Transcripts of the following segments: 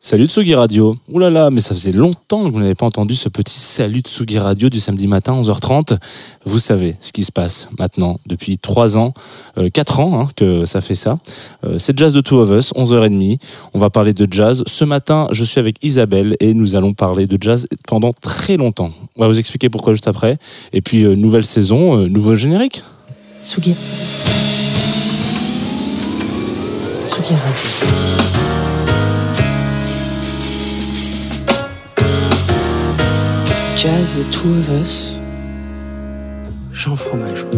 Salut Tsugi Radio. Ouh là là, mais ça faisait longtemps que vous n'avez pas entendu ce petit salut Tsugi Radio du samedi matin 11h30. Vous savez ce qui se passe maintenant depuis 3 ans, euh, 4 ans hein, que ça fait ça. Euh, c'est Jazz de Two of Us, 11h30. On va parler de jazz. Ce matin, je suis avec Isabelle et nous allons parler de jazz pendant très longtemps. On va vous expliquer pourquoi juste après. Et puis, euh, nouvelle saison, euh, nouveau générique. Tsugi. Tsugi Radio. Jazz The Two of Us. Jean Fromageau.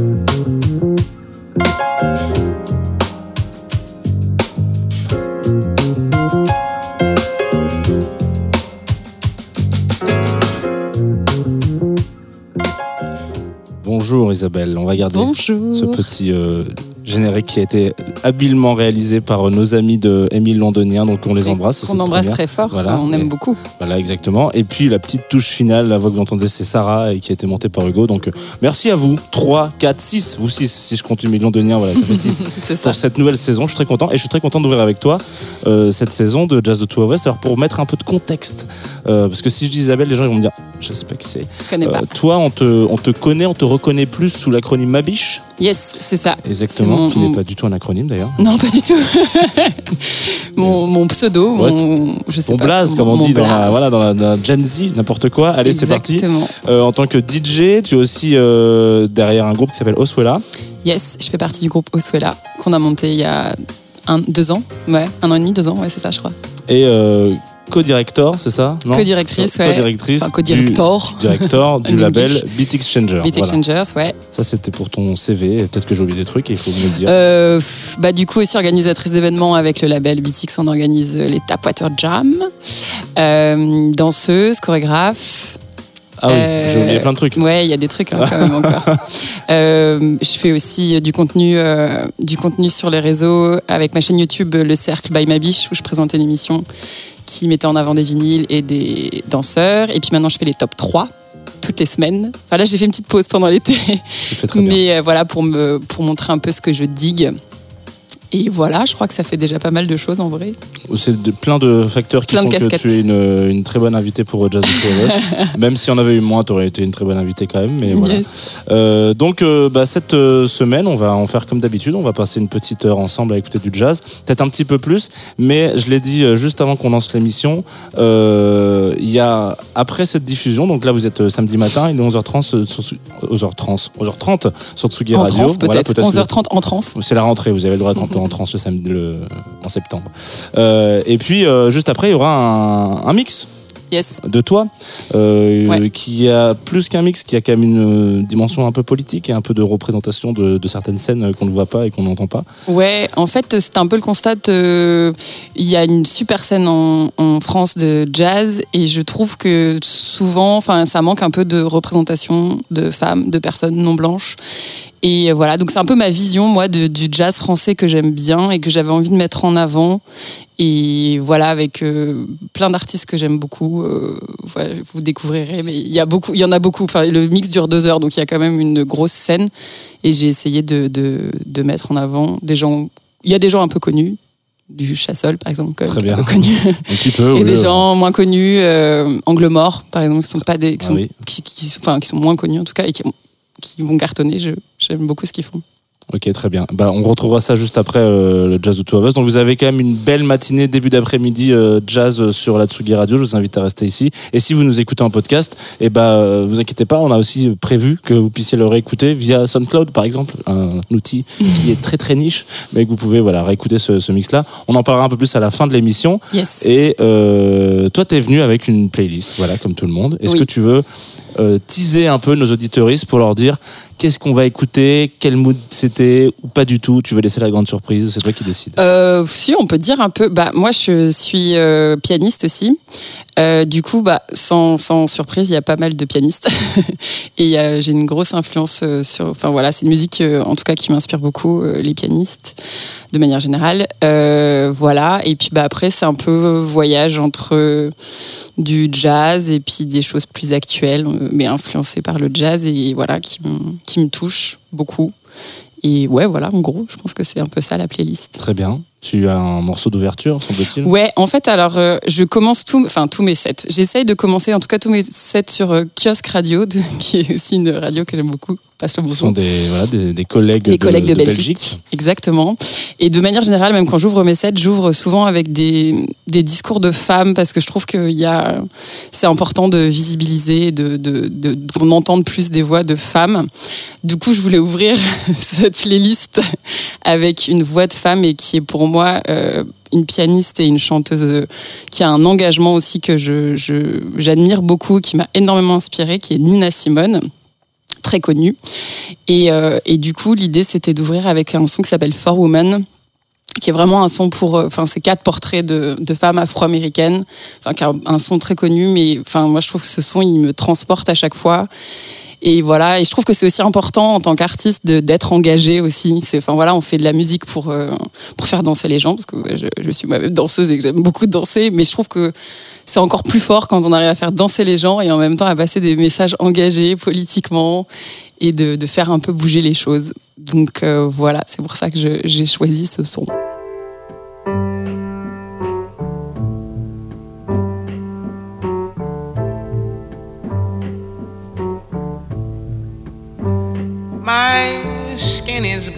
Bonjour Isabelle, on va garder Bonjour. ce petit euh, générique qui a été habilement réalisé par euh, nos amis de Émile Londonien, donc on les embrasse. cette embrasse première. très fort. Voilà. On aime beaucoup. Voilà, exactement. Et puis la petite touche finale, la voix que vous entendez, c'est Sarah et qui a été montée par Hugo. Donc euh, merci à vous. 3, 4, 6. Vous 6, si je compte Émile Londonien, voilà, ça fait 6. C'est ça. pour cette nouvelle saison. Je suis très content et je suis très content d'ouvrir avec toi euh, cette saison de Jazz de Two of Us. Alors pour mettre un peu de contexte, euh, parce que si je dis Isabelle, les gens ils vont me dire, je sais pas qui c'est. Euh, toi, on te, on te connaît, on te reconnaît plus sous l'acronyme Mabiche, Yes, c'est ça. exactement, mon- qui n'est pas du tout un acronyme d'ailleurs. Non, pas du tout. mon, mon pseudo, Ouais, mon, je sais pas. blaze, comme on dit dans la, voilà, dans la, dans la Gen Z, n'importe quoi. Allez, c'est parti. Exactement. Euh, en tant que DJ, tu es aussi euh, derrière un groupe qui s'appelle Oswella. Yes, je fais partie du groupe Oswella qu'on a monté il y a un, deux ans. Ouais, un an et demi, deux ans, ouais, c'est ça, je crois. Et euh, co-director, c'est ça non? Co-directrice, ouais. Co-directrice. Enfin, co-director. du- Directeur du label. Beat Exchanger. Beat Voilà. Exchangers, ouais. Ça, c'était pour ton CV. Peut-être que j'ai oublié des trucs et il faut me le dire. Euh, bah, du coup, aussi organisatrice d'événements avec le label BTX, on organise euh, les Tapwater Jam. Euh, danseuse, chorégraphe. ah oui, euh, j'ai oublié plein de trucs. Ouais, il y a des trucs hein, quand même encore. Euh, je fais aussi du contenu, euh, du contenu sur les réseaux avec ma chaîne YouTube Le Cercle by Mabiche où je présentais une émission qui mettait en avant des vinyles et des danseurs. Et puis maintenant, je fais les top 3 toutes les semaines. Enfin là, j'ai fait une petite pause pendant l'été, mais euh, voilà pour me pour montrer un peu ce que je digue. Et voilà, je crois que ça fait déjà pas mal de choses en vrai. C'est de- plein de facteurs qui Plein de font que tu es une, une très bonne invitée pour Jazz of Us. Même si on avait eu moins, tu aurais été une très bonne invitée quand même. Mais voilà. Yes. Euh, donc, euh, bah, cette euh, semaine, on va en faire comme d'habitude. On va passer une petite heure ensemble à écouter du jazz, peut-être un petit peu plus. Mais je l'ai dit euh, juste avant qu'on lance l'émission, euh, il y a après cette diffusion. Donc là, vous êtes euh, samedi matin, il est 11h30 sur, sur- 11h30, 11h30 sur Tsugi En Radio. transe Voilà, êtes- 11h30 en transe. c'est la rentrée, vous avez le droit d'être un peu en transe le samedi, le- en septembre. Euh, et puis, euh, juste après, il y aura un, un mix Yes. de toi, euh, Ouais. qui a plus qu'un mix, qui a quand même une dimension un peu politique et un peu de représentation de, de certaines scènes qu'on ne voit pas et qu'on n'entend pas. Ouais, en fait, c'est un peu le constat. Il y a une super scène en, en France de jazz et je trouve que souvent, enfin, ça manque un peu de représentation de femmes, de personnes non blanches. Et voilà, donc c'est un peu ma vision, moi, de- du jazz français que j'aime bien et que j'avais envie de mettre en avant. Et voilà, avec euh, plein d'artistes que j'aime beaucoup, euh, voilà, vous découvrirez. Mais il y a beaucoup, il y en a beaucoup. Enfin, le mix dure deux heures, donc il y a quand même une grosse scène. Et j'ai essayé de, de, de mettre en avant des gens. Il y a des gens un peu connus, du Chassol par exemple, même, Très bien. un peu connu. Un petit peu. et des gens moins connus, euh, Angle Mort par exemple, qui sont pas des, qui Ah sont, oui. qui, qui- enfin, qui sont moins connus en tout cas et qui, qui vont cartonner. J'aime beaucoup ce qu'ils font. Ok, très bien. Bah, on retrouvera ça juste après euh, le Jazz de Two of Us. Donc vous avez quand même une belle matinée, début d'après-midi, euh, jazz sur la Tsugi Radio. Je vous invite à rester ici. Et si vous nous écoutez en podcast, eh bah, euh, vous inquiétez pas, on a aussi prévu que vous puissiez le réécouter via SoundCloud, par exemple, un outil qui est très très niche, mais que vous pouvez voilà, réécouter ce, ce mix-là. On en parlera un peu plus à la fin de l'émission. Yes. Et euh, toi, tu es venu avec une playlist, voilà, comme tout le monde. Est-ce Oui. que tu veux euh, teaser un peu nos auditoristes pour leur dire qu'est-ce qu'on va écouter, quel mood c'était ou pas du tout Tu veux laisser la grande surprise, c'est toi qui décides. Euh, si, on peut dire un peu. Bah, moi, je suis euh, pianiste aussi. Euh, du coup, bah, sans, surprise, il y a pas mal de pianistes. Et euh, j'ai une grosse influence euh, sur. Enfin, voilà, c'est une musique, en tout cas, qui m'inspire beaucoup, les pianistes, de manière générale. Voilà. Et puis, bah, après, c'est un peu voyage entre du jazz et puis des choses plus actuelles, mais influencées par le jazz et voilà, qui, qui me touchent beaucoup. Et ouais, voilà, en gros, je pense que c'est un peu ça la playlist. Très bien. Tu as un morceau d'ouverture, semble-t-il? Ouais, en fait, alors, euh, je commence tout, enfin, tous mes sets. J'essaye de commencer, en tout cas, tous mes sets sur euh, Kiosque Radio, de- qui est aussi une radio que j'aime beaucoup. Passe le Ce sont des, voilà, des, des collègues, Les de, collègues de, de Belgique. Exactement. Et de manière générale, même quand j'ouvre mes sets, j'ouvre souvent avec des, des discours de femmes parce que je trouve que y a, c'est important de visibiliser, de, de, qu'on entende plus des voix de femmes. Du coup, je voulais ouvrir cette playlist avec une voix de femme et qui est pour moi euh, une pianiste et une chanteuse euh, qui a un engagement aussi que je, j'admire beaucoup, qui m'a énormément inspirée, qui est Nina Simone très connue. Et, euh, et du coup, l'idée, c'était d'ouvrir avec un son qui s'appelle For Women, qui est vraiment un son pour. euh, Enfin, c'est quatre portraits de, de femmes afro-américaines. Enfin, un son très connu, mais enfin, moi, je trouve que ce son, il me transporte à chaque fois. Et voilà, et je trouve que c'est aussi important en tant qu'artiste d'être engagé aussi. Enfin voilà, on fait de la musique pour euh, pour faire danser les gens parce que je, suis moi-même danseuse et que j'aime beaucoup danser. Mais je trouve que c'est encore plus fort quand on arrive à faire danser les gens et en même temps à passer des messages engagés politiquement et de, de faire un peu bouger les choses. Donc euh, voilà, c'est pour ça que j'ai choisi ce son.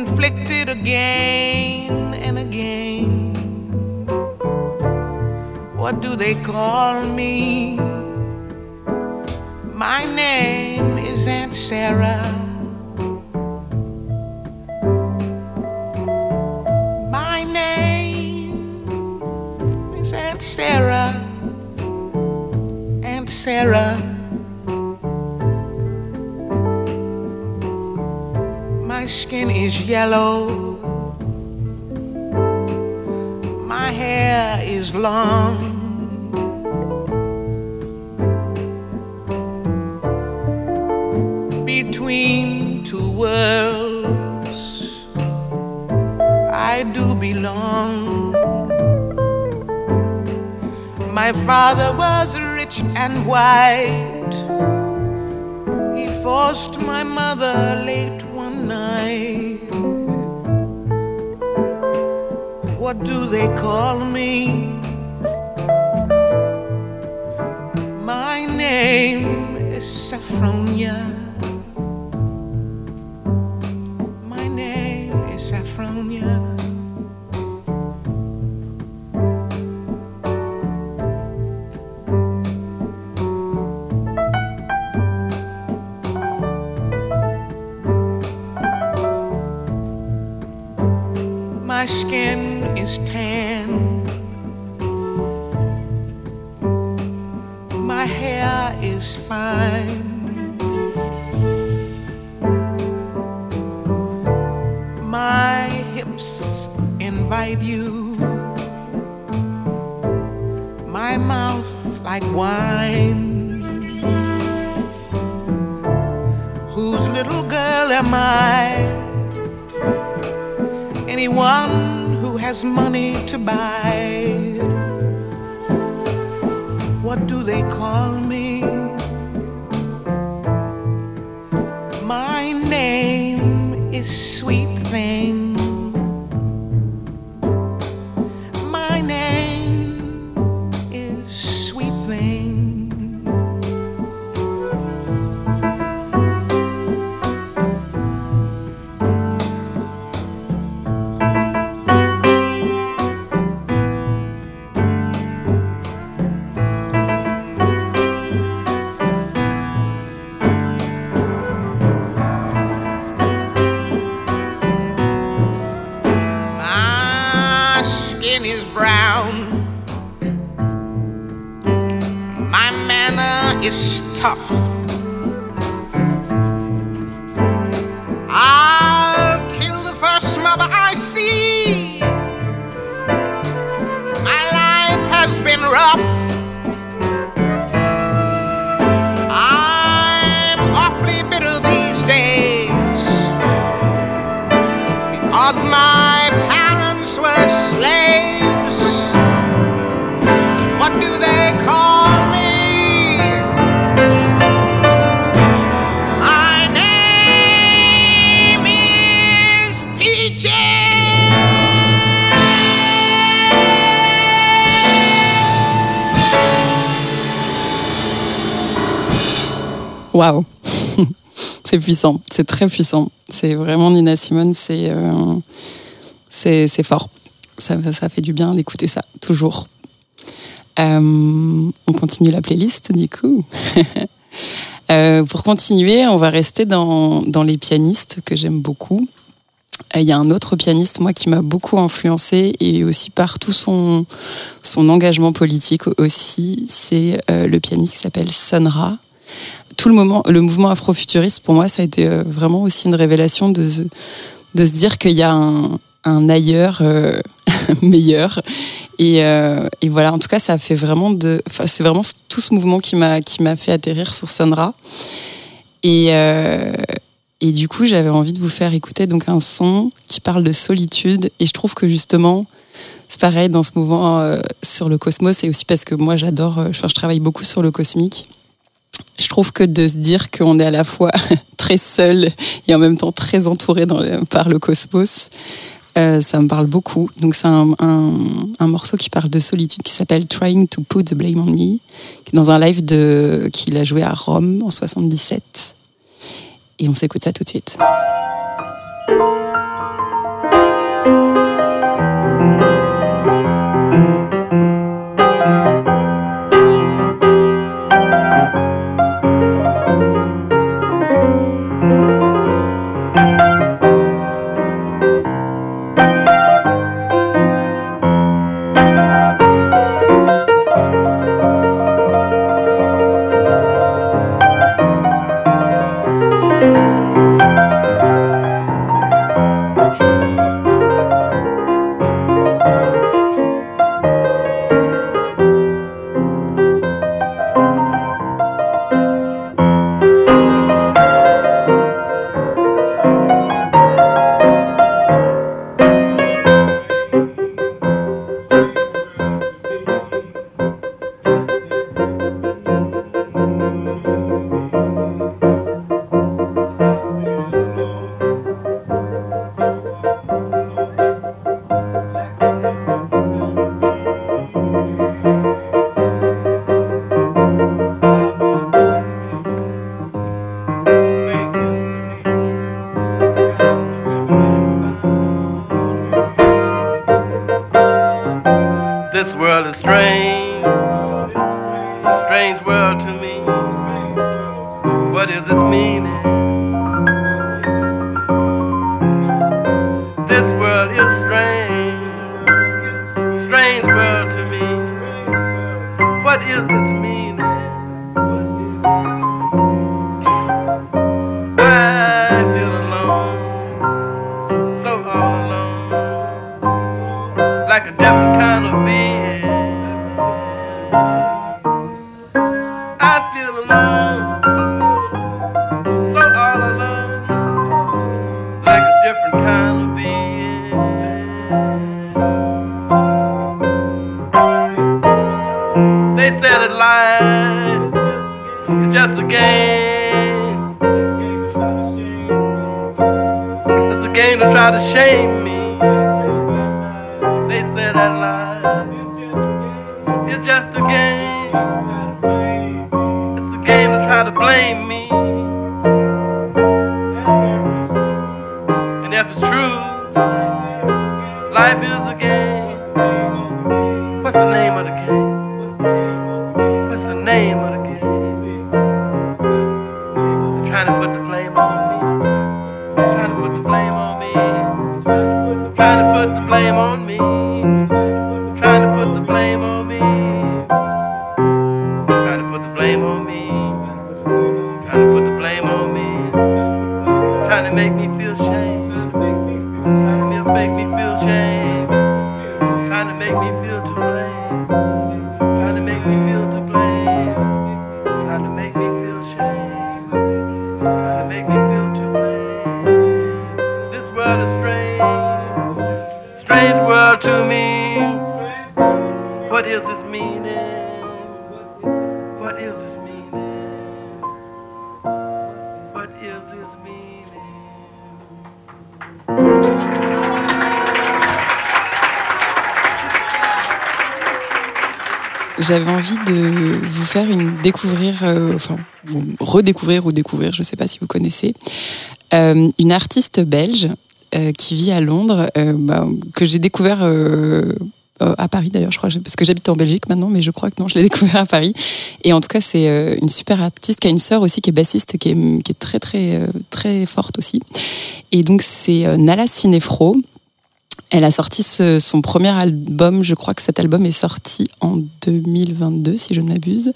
inflicted again and again. What do they call me? My name is Aunt Sarah. My name is Aunt Sarah. Aunt Sarah. Yellow. My hair is long. Between two worlds, I do belong. My father was rich and white. He forced my mother late What do they call me? Tough. Waouh C'est puissant, c'est très puissant. C'est vraiment Nina Simone, c'est euh, fort. Ça, ça fait du bien d'écouter ça, toujours. Euh, on continue la playlist, du coup. Euh, pour continuer, on va rester dans, dans les pianistes que j'aime beaucoup. Il y a un autre pianiste, moi, qui m'a beaucoup influencé et aussi par tout son, son engagement politique aussi. C'est le pianiste qui s'appelle Sun tout le moment, le mouvement afrofuturiste, pour moi, ça a été euh, vraiment aussi une révélation de, de se dire qu'il y a un, ailleurs euh, meilleur. Et, euh, et, voilà, en tout cas, ça a fait vraiment de. C'est vraiment tout ce mouvement qui m'a fait atterrir sur Sandra. Et, et du coup, j'avais envie de vous faire écouter donc un son qui parle de solitude. Et je trouve que justement, c'est pareil dans ce mouvement sur le cosmos, et aussi parce que moi, j'adore. Je travaille beaucoup sur le cosmique je trouve que de se dire qu'on est à la fois très seul et en même temps très entouré par le cosmos, euh, ça me parle beaucoup. Donc c'est un, morceau qui parle de solitude qui s'appelle Trying to Put the Blame on Me, dans un live qu'il a joué à Rome en 77. Et on s'écoute ça tout de suite. the strength. Envie de vous faire une découvrir, euh, enfin vous redécouvrir ou découvrir, je ne sais pas si vous connaissez, euh, une artiste belge euh, qui vit à Londres, bah, que j'ai découvert à Paris d'ailleurs, je crois, parce que j'habite en Belgique maintenant, mais je crois que non, je l'ai découvert à Paris. Et en tout cas, c'est une super artiste qui a une sœur aussi qui est bassiste, qui est, qui est très très très forte aussi. Et donc c'est Nala Cinefro. Elle a sorti son premier album, je crois que cet album est sorti en 2022 si je ne m'abuse.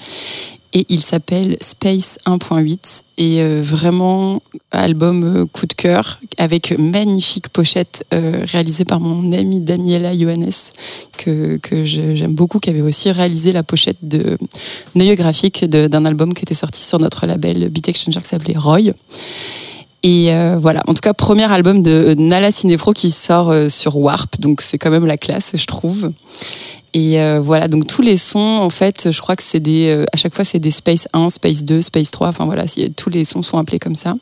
Et il s'appelle Space 1.8 et euh, vraiment album euh, coup de cœur avec magnifique pochette euh, réalisée par mon amie Daniela Johannes que, que j'aime beaucoup qui avait aussi réalisé la pochette de Neuil graphique d'un album qui était sorti sur notre label Beat Exchanger qui s'appelait Roy. Et euh, voilà, en tout cas, premier album de Nala Cinefro qui sort euh, sur Warp, donc c'est quand même la classe, je trouve. Et euh, voilà, donc tous les sons, en fait, je crois que c'est des. à chaque fois, c'est des Space 1, Space 2, Space 3, enfin voilà, tous les sons sont appelés comme ça.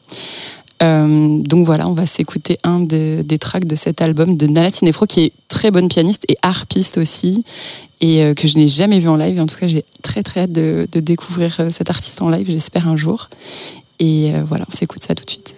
donc voilà, on va s'écouter un des tracks de cet album de Nala Cinefro, qui est très bonne pianiste et harpiste aussi, et que je n'ai jamais vu en live. en tout cas, j'ai très très hâte de découvrir cet artiste en live, j'espère un jour. Et voilà, on s'écoute ça tout de suite.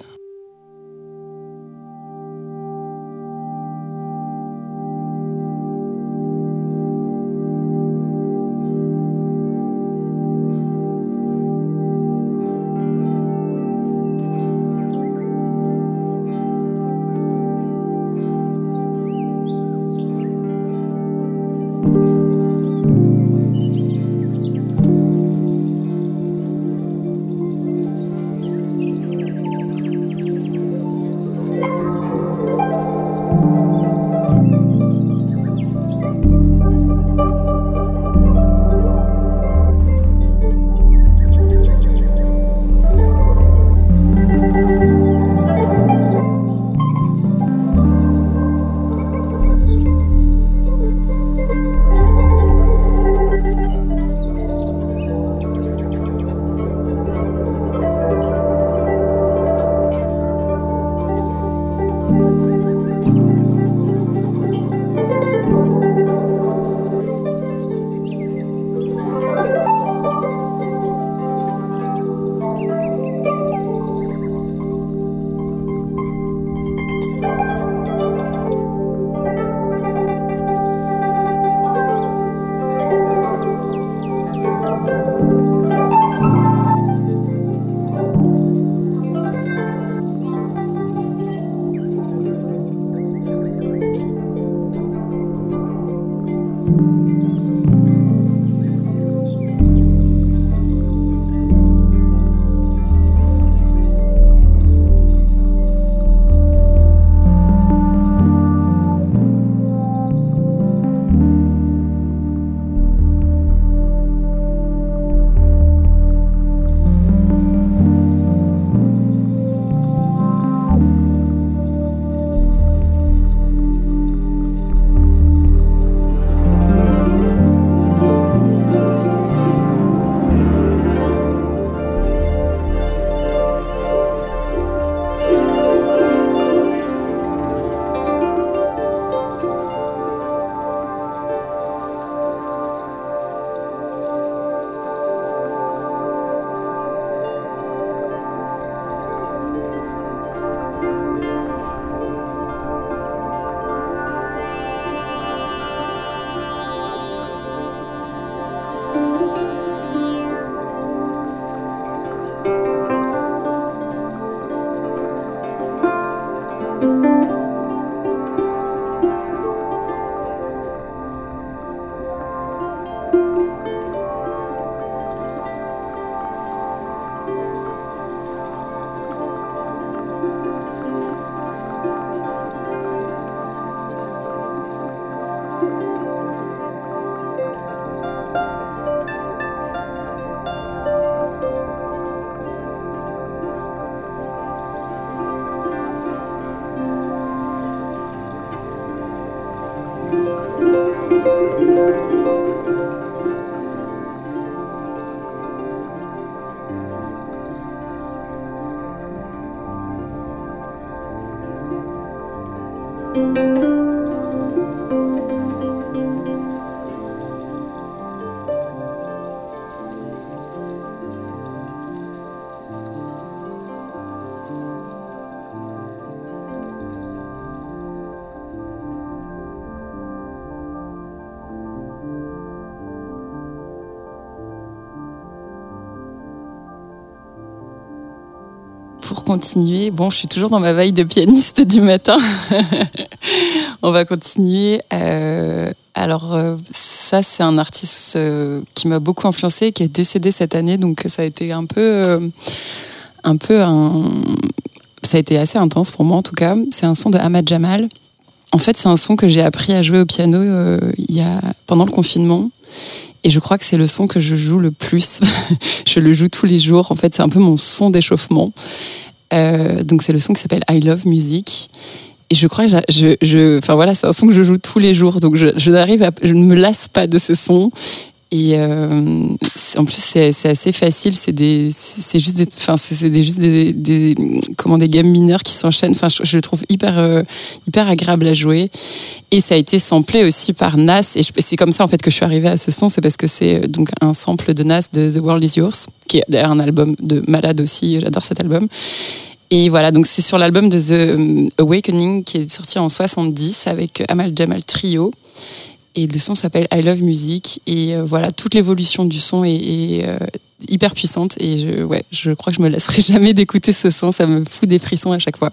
Continuer, bon, je suis toujours dans ma veille de pianiste du matin. On va continuer. Euh, alors, euh, ça, c'est un artiste euh, qui m'a beaucoup influencé, qui est décédé cette année, donc ça a été un peu, un peu ça a été assez intense pour moi en tout cas. C'est un son de Ahmad Jamal. En fait, c'est un son que j'ai appris à jouer au piano il y a pendant le confinement. Et je crois que c'est le son que je joue le plus. je le joue tous les jours. En fait, c'est un peu mon son d'échauffement. Euh, donc, c'est le son qui s'appelle I Love Music. Et je crois que je, je, enfin voilà, c'est un son que je joue tous les jours. Donc, je, je, n'arrive je ne me lasse pas de ce son. Et euh, en plus, c'est assez facile. C'est juste des, gammes mineures qui s'enchaînent. Enfin, je, le trouve hyper, euh, hyper agréable à jouer. Et ça a été samplé aussi par Nas. Et c'est comme ça en fait que je suis arrivée à ce son. C'est parce que c'est euh, donc un sample de Nas de The World Is Yours, qui est d'ailleurs un album de malade aussi. J'adore cet album. Et voilà, donc c'est sur l'album de The Awakening qui est sorti en 70 avec Amal Jamal Trio. Et le son s'appelle I Love Music. Et euh, voilà, toute l'évolution du son est, euh, hyper puissante. Et je, ouais, je crois que je me lasserai jamais d'écouter ce son. Ça me fout des frissons à chaque fois.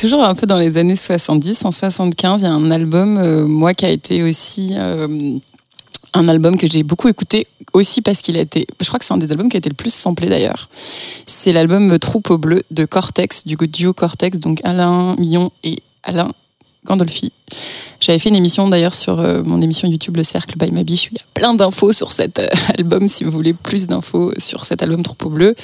Toujours un peu dans les années 70. En 75, il y a un album, euh, moi, qui a été aussi euh, un album que j'ai beaucoup écouté, aussi parce qu'il a été. Je crois que c'est un des albums qui a été le plus samplé d'ailleurs. C'est l'album Troupeau Bleu de Cortex, du duo Cortex, donc Alain Millon et Alain Gandolfi. J'avais fait une émission d'ailleurs sur euh, mon émission YouTube Le Cercle by Ma Biche. Il y a plein d'infos sur cet euh, album si vous voulez plus d'infos sur cet album Troupeau Bleu.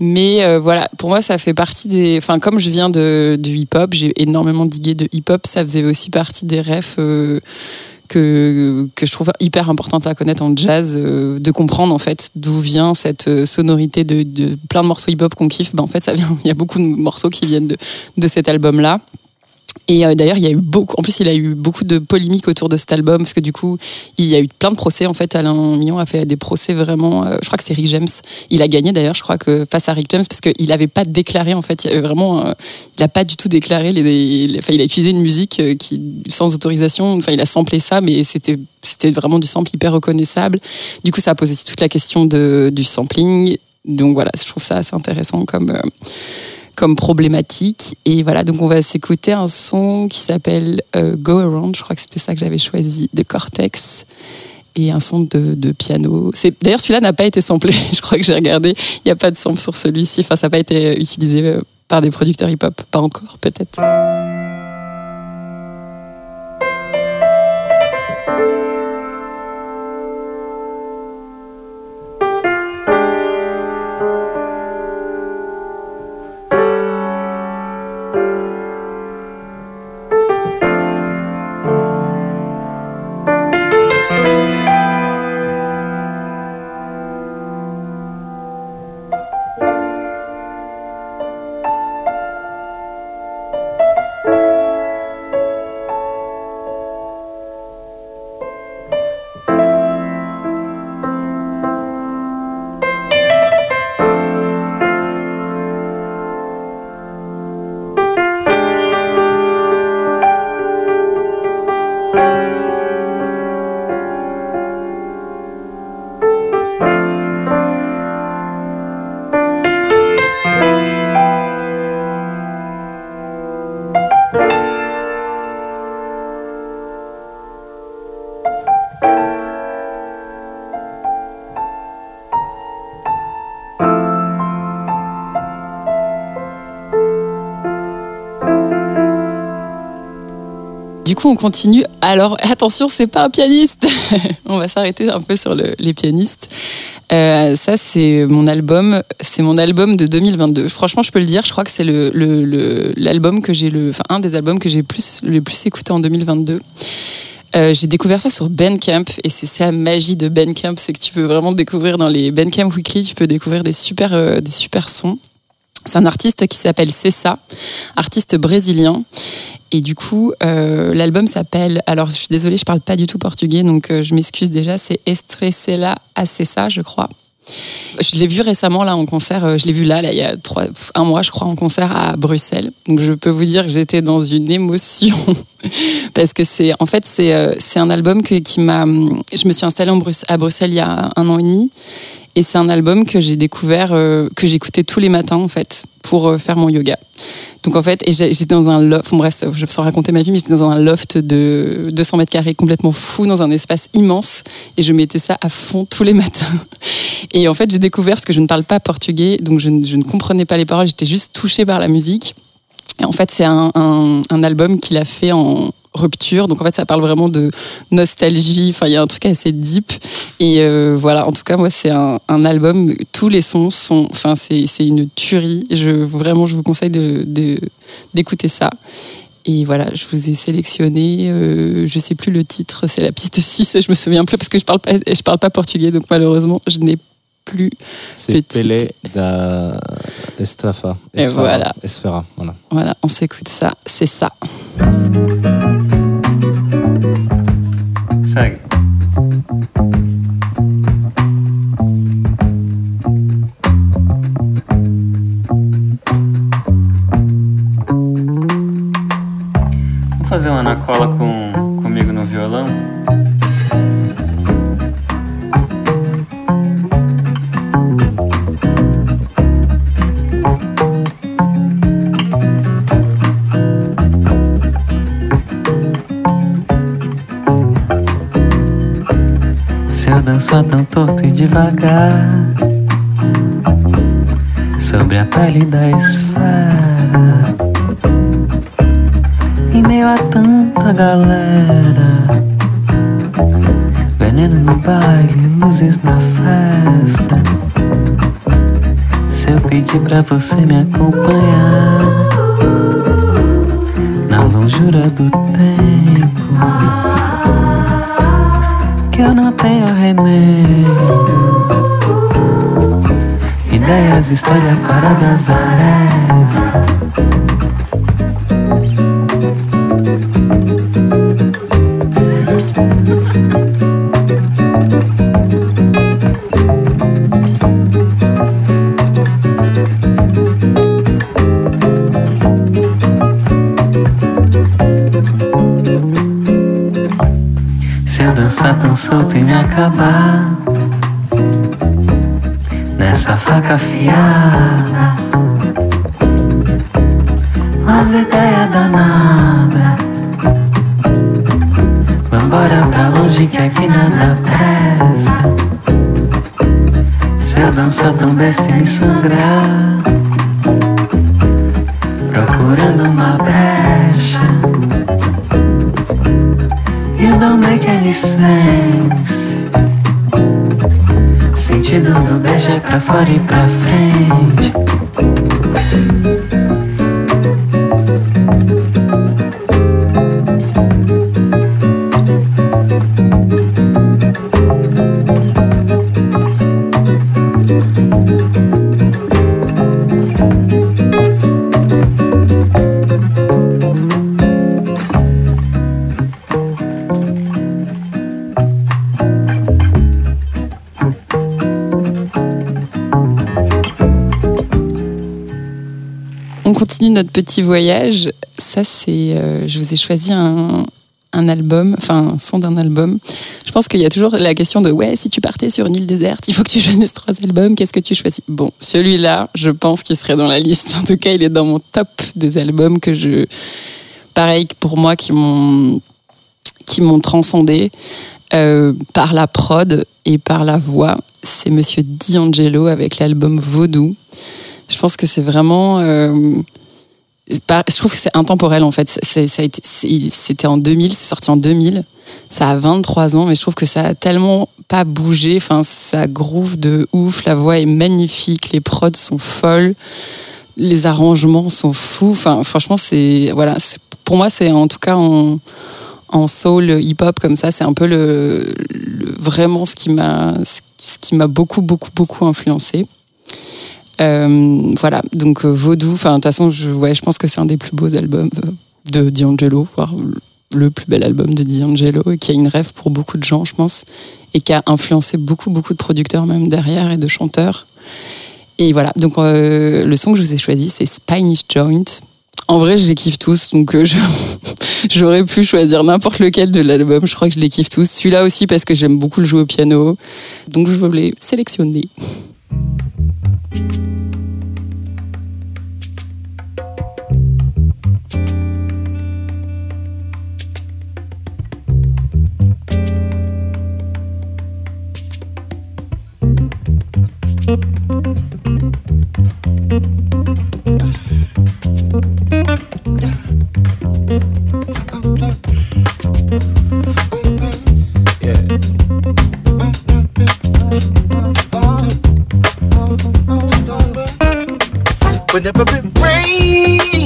Mais euh, voilà, pour moi, ça fait partie des. Enfin, comme je viens de, du hip-hop, j'ai énormément digué de hip-hop. Ça faisait aussi partie des refs que, que je trouve hyper importante à connaître en jazz, de comprendre en fait d'où vient cette sonorité de, de plein de morceaux hip-hop qu'on kiffe. Ben, en fait, ça vient. Il y a beaucoup de morceaux qui viennent de, de cet album-là. Et euh, d'ailleurs, il y a eu beaucoup. En plus, il a eu beaucoup de polémiques autour de cet album parce que du coup, il y a eu plein de procès. En fait, Alain Millon a fait des procès vraiment. Euh, je crois que c'est Rick James. Il a gagné d'ailleurs, je crois que face à Rick James parce qu'il n'avait pas déclaré. En fait, il y vraiment. Euh, il n'a pas du tout déclaré. Les, enfin, il a utilisé une musique qui sans autorisation. Enfin, il a samplé ça, mais c'était vraiment du sample hyper reconnaissable. Du coup, ça pose aussi toute la question du sampling. Donc voilà, je trouve ça assez intéressant comme comme problématique. Et voilà, donc on va s'écouter un son qui s'appelle euh, Go Around, je crois que c'était ça que j'avais choisi, de Cortex. Et un son de, de piano. D'ailleurs, celui-là n'a pas été samplé. Je crois que j'ai regardé. Il n'y a pas de sample sur celui-ci. Enfin, ça n'a pas été utilisé euh, par des producteurs hip-hop. Pas encore, peut-être. On continue. Alors, attention, c'est pas un pianiste. on va s'arrêter un peu sur les pianistes. Euh, ça, c'est mon album. C'est mon album de 2022. Franchement, je peux le dire. Je crois que c'est l'album que j'ai enfin, un des albums que j'ai le plus écouté en 2022. Euh, j'ai découvert ça sur Bandcamp et c'est la magie de Bandcamp, c'est que tu peux vraiment découvrir dans les Bandcamp Weekly, tu peux découvrir des super, euh, des super sons. C'est un artiste qui s'appelle Cessa, artiste brésilien. Et du coup, euh, l'album s'appelle. Alors, je suis désolée, je parle pas du tout portugais, donc euh, je m'excuse déjà. C'est Estressela Acessa, je crois. Je l'ai vu récemment là en concert. Euh, je l'ai vu là, il y a un mois, je crois, en concert à Bruxelles. Donc, je peux vous dire que j'étais dans une émotion parce que c'est, en fait, c'est, c'est un album que, qui m'a. Je me suis installée à Bruxelles il y a un an et demi et c'est un album que j'ai découvert, euh, que j'écoutais tous les matins, en fait, pour euh, faire mon yoga. Donc, en fait, j'étais dans un loft, bref, je vais raconter ma vie, mais j'étais dans un loft de 200 mètres carrés complètement fou, dans un espace immense, et je mettais ça à fond tous les matins. Et en fait, j'ai découvert, parce que je ne parle pas portugais, donc je, ne comprenais pas les paroles, j'étais juste touchée par la musique. Et en fait, c'est un, album qu'il a fait en, rupture. Donc en fait, ça parle vraiment de nostalgie. Enfin, il y a un truc assez deep. Et euh, voilà, en tout cas, moi, c'est un, album. Tous les sons sont. Enfin, c'est une tuerie. Vraiment, je vous conseille d'écouter ça. Et voilà, je vous ai sélectionné, euh, je sais plus le titre, c'est la piste 6, je me souviens plus parce que je parle parle pas portugais, donc malheureusement, je n'ai plus C'est Pelé da Estrafa. Et voilà. Esfera, voilà. Voilà, on s'écoute ça, c'est ça. Segue. Vamos fazer uma na cola com, comigo no violão? Dançar tão torto e devagar sobre a pele da esfera. Em meio a tanta galera, veneno no baile, luzes na festa. Se eu pedir pra você me acompanhar na longura do tempo, que eu não tenho remédio ideias, história para das arestas. Se eu dançar tão solto e me acabar nessa faca afiada. As ideias danadas. Vambora pra longe que aqui nada presta. Se eu dançar tão besta e me sangrar, procurando uma brecha. Don't make any sense. Sentido do beijo é pra fora e pra frente. Notre petit voyage. Ça, c'est. euh, je vous ai choisi un, album, enfin, un son d'un album. Je pense qu'il y a toujours la question de ouais, si tu partais sur une île déserte, il faut que tu choisisses trois albums. Qu'est-ce que tu choisis? Bon, celui-là, je pense qu'il serait dans la liste. En tout cas, il est dans mon top des albums que je. Pareil pour moi, qui m'ont qui m'ont transcendé euh, par la prod et par la voix. C'est Monsieur D'Angelo avec l'album Vaudou. Je pense que c'est vraiment. euh, je trouve que c'est intemporel en fait. C'était en 2000, c'est sorti en 2000. Ça a 23 ans, mais je trouve que ça a tellement pas bougé. Enfin, ça groove de ouf. La voix est magnifique, les prods sont folles, les arrangements sont fous. Enfin, franchement, c'est voilà. Pour moi, c'est en tout cas en, en soul hip-hop comme ça, c'est un peu le, le- vraiment ce qui m'a ce qui m'a beaucoup beaucoup beaucoup influencé. Euh, voilà, donc euh, Vaudou, enfin de toute façon, je, ouais, je pense que c'est un des plus beaux albums euh, de D'Angelo, voire le plus bel album de D'Angelo, et qui a une rêve pour beaucoup de gens, je pense, et qui a influencé beaucoup, beaucoup de producteurs même derrière et de chanteurs. Et voilà, donc le son que je vous ai choisi, c'est Spanish Joint. En vrai, je les kiffe tous, donc j'aurais pu choisir n'importe lequel de l'album. Je crois que je les kiffe tous. Celui-là aussi parce que j'aime beaucoup le jouer au piano, donc je voulais sélectionner. Yeah. Whenever it rain,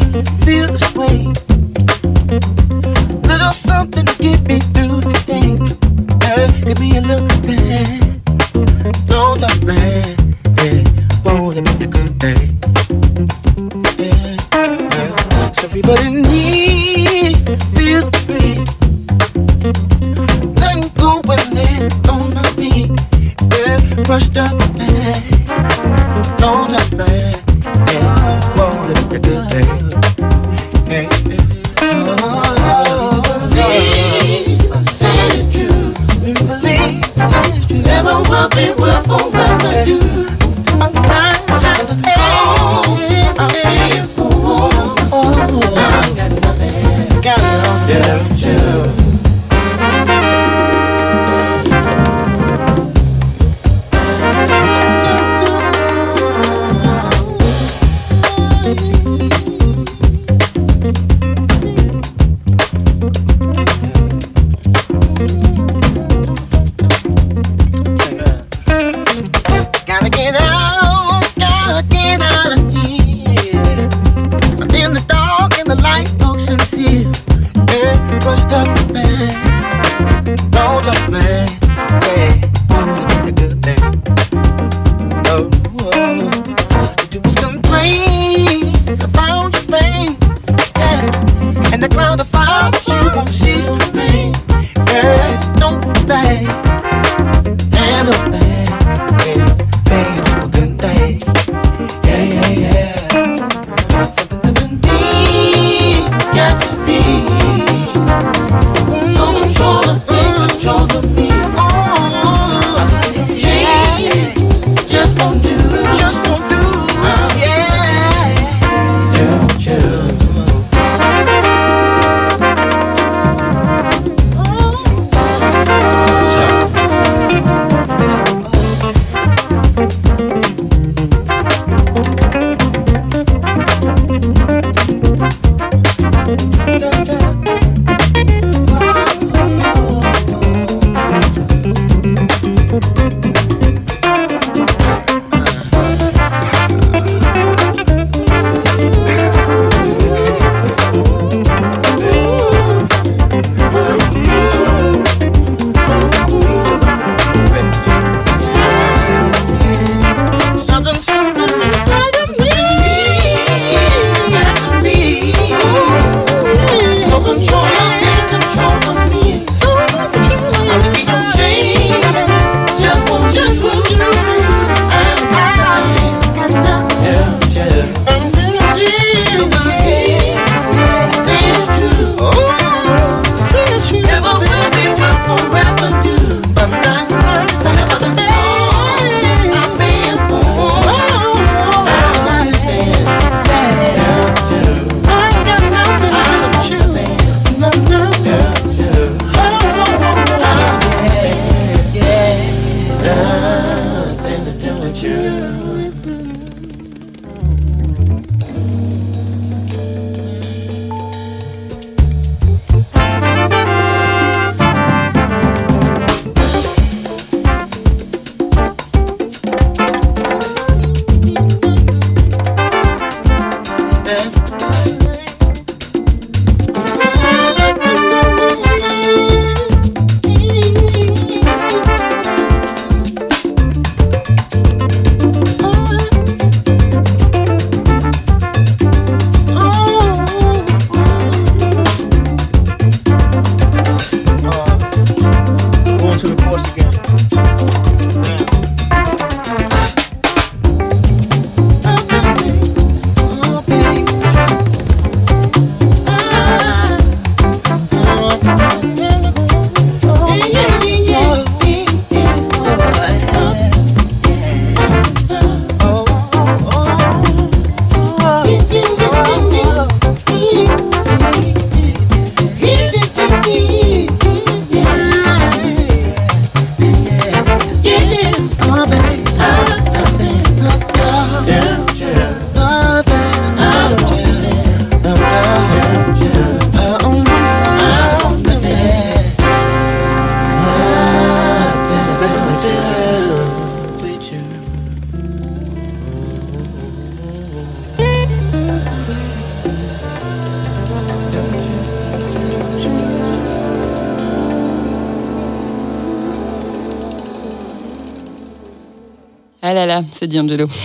D'Angelo.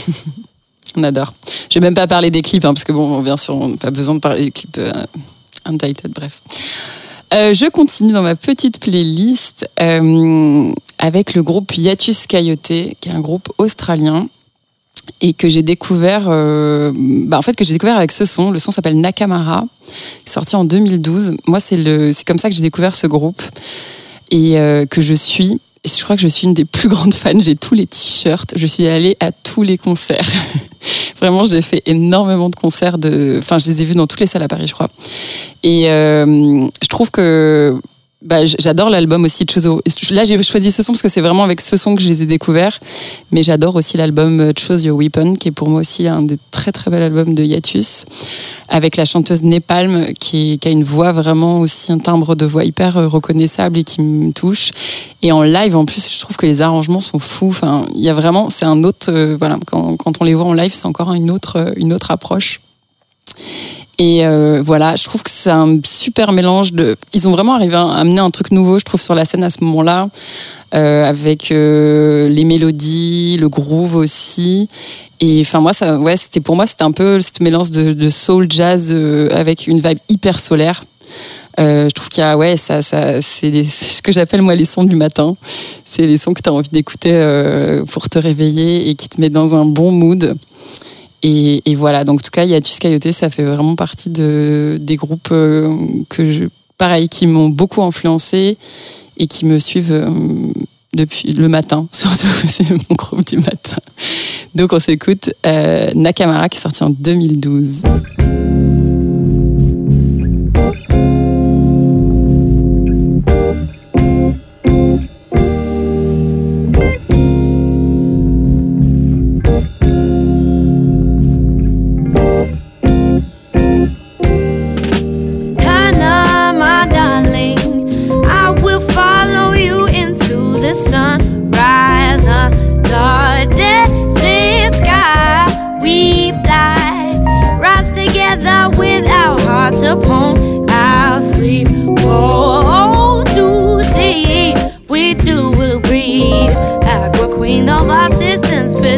on adore. Je vais même pas parler des clips, hein, parce que bon, bien sûr, on n'a pas besoin de parler des clips euh, Untitled, bref. Euh, je continue dans ma petite playlist euh, avec le groupe Yatus Coyote, qui est un groupe australien et que j'ai découvert, bah, en fait que j'ai découvert avec ce son. Le son s'appelle Nakamara, sorti en 2012. Moi, c'est c'est comme ça que j'ai découvert ce groupe et que je suis. Et je crois que je suis une des plus grandes fans. J'ai tous les t-shirts. Je suis allée à tous les concerts. Vraiment, j'ai fait énormément de concerts. Enfin, je les ai vus dans toutes les salles à Paris, je crois. Et euh, je trouve que bah, j'adore l'album aussi de Chozo. Là, j'ai choisi ce son parce que c'est vraiment avec ce son que je les ai découverts. Mais j'adore aussi l'album euh, Chose Your Weapon, qui est pour moi aussi un des très très bel albums de Yatus, avec la chanteuse Nepalm, qui, a une voix vraiment aussi, un timbre de voix hyper euh, reconnaissable et qui me touche. Et en live, en plus, je trouve que les arrangements sont fous. Enfin, il y a vraiment, c'est un autre, euh, voilà, quand, quand on les voit en live, c'est encore une autre, une autre approche. Et euh, voilà, je trouve que c'est un super mélange de. Ils ont vraiment arrivé à amener un truc nouveau, je trouve, sur la scène à ce moment-là, euh, avec euh, les mélodies, le groove aussi. Et enfin moi, ça, ouais, c'était pour moi, c'était un peu ce mélange de, de soul jazz euh, avec une vibe hyper solaire. Euh, je trouve qu'il y a, ouais, ça, ça, c'est ce que j'appelle moi les sons du matin. C'est les sons que tu as envie d'écouter euh, pour te réveiller et qui te met dans un bon mood. Et, et voilà, donc en tout cas, Yatus Coyote, ça fait vraiment partie de, des groupes euh, que je, pareil, qui m'ont beaucoup influencé et qui me suivent euh, depuis le matin, surtout, c'est mon groupe du matin. Donc on s'écoute euh, Nakamara qui est sorti en 2012.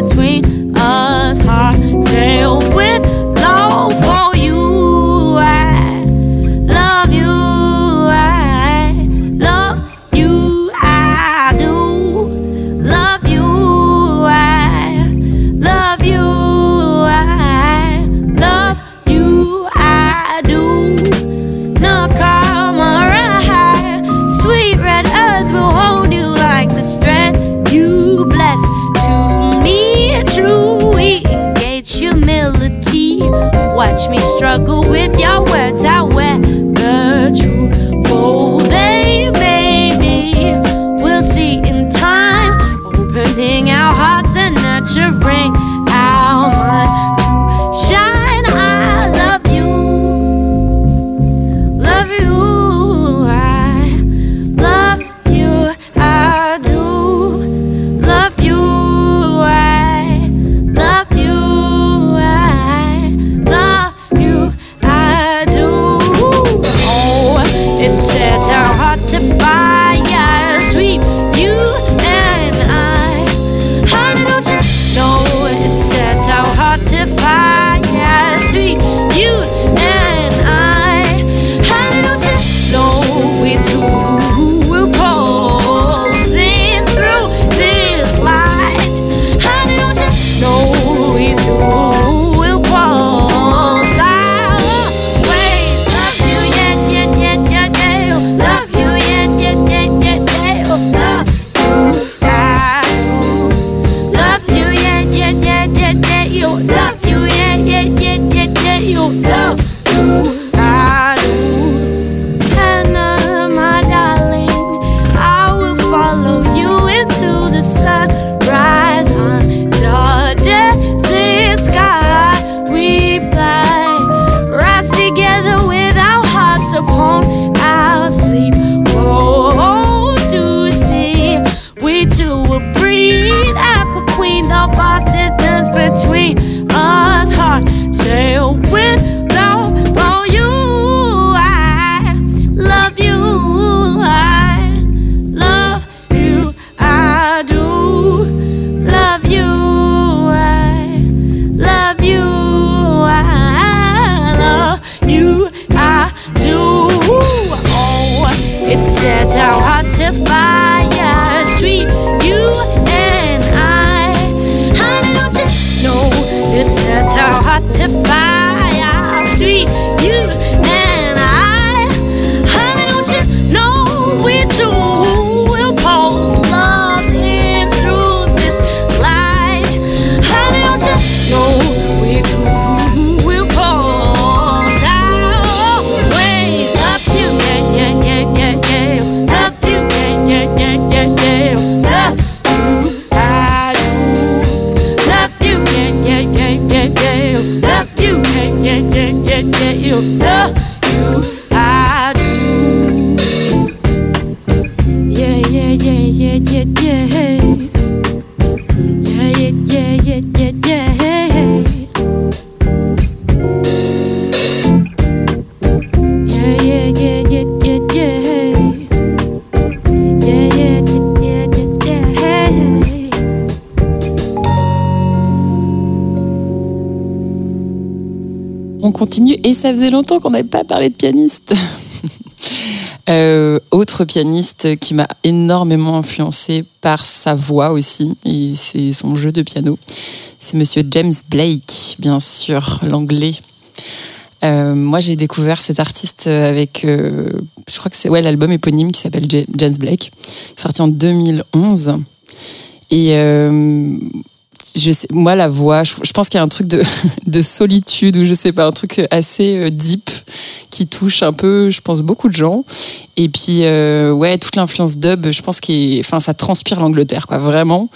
Between struggle ça faisait longtemps qu'on n'avait pas parlé de pianiste. Euh, autre pianiste qui m'a énormément influencé par sa voix aussi et c'est son jeu de piano, c'est Monsieur James Blake, bien sûr, l'anglais. Euh, moi, j'ai découvert cet artiste avec, euh, je crois que c'est ouais, l'album éponyme qui s'appelle Ja- James Blake, sorti en 2011. Et je sais, moi, la voix, je, pense qu'il y a un truc de, de solitude ou je sais pas, un truc assez euh, deep qui touche un peu, je pense, beaucoup de gens. Et puis, euh, ouais, toute l'influence dub, je pense que enfin, ça transpire l'Angleterre, quoi, vraiment.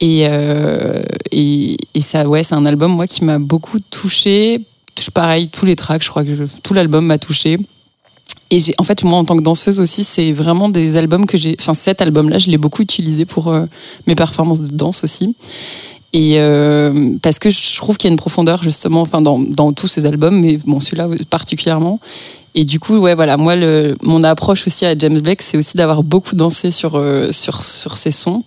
Et, euh, et, ça, ouais, c'est un album, moi, qui m'a beaucoup touché. Pareil, tous les tracks, je crois que tout l'album m'a touché. Et j'ai, en fait, moi, en tant que danseuse aussi, c'est vraiment des albums que j'ai. Enfin, cet album-là, je l'ai beaucoup utilisé pour euh, mes performances de danse aussi. Et euh, parce que je trouve qu'il y a une profondeur justement, enfin dans, dans tous ces albums, mais bon celui-là particulièrement. Et du coup, ouais, voilà, moi, le, mon approche aussi à James Blake, c'est aussi d'avoir beaucoup dansé sur euh, sur sur ses sons.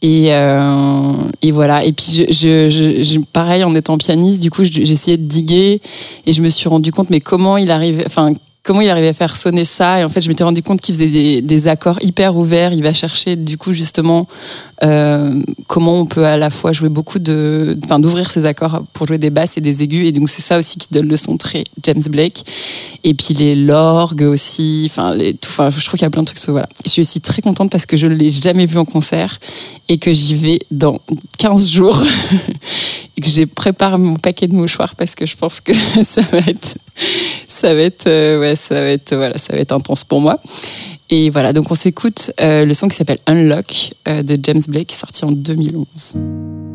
Et, euh, et voilà. Et puis, je, je, je- pareil, en étant pianiste, du coup, je- j'ai essayé de diguer et je me suis rendu compte, mais comment il arrivait, enfin, comment il arrivait à faire sonner ça. Et en fait, je m'étais rendu compte qu'il faisait des, des accords hyper ouverts. Il va chercher, du coup, justement, euh, comment on peut à la fois jouer beaucoup de, enfin, d'ouvrir ses accords pour jouer des basses et des aigus. Et donc, c'est ça aussi qui donne le son très James Blake. Et puis les l'orgue aussi. Enfin, les, tout, enfin, je trouve qu'il y a plein de trucs. Voilà. Je suis aussi très contente parce que je ne l'ai jamais vu en concert et que j'y vais dans 15 jours. et que j'ai préparé mon paquet de mouchoirs parce que je pense que ça va être, ça va être, euh, ouais, ça va être, voilà, ça va être intense pour moi. Et voilà, donc on s'écoute euh, le son qui s'appelle Unlock euh, de James Blake, sorti en 2011.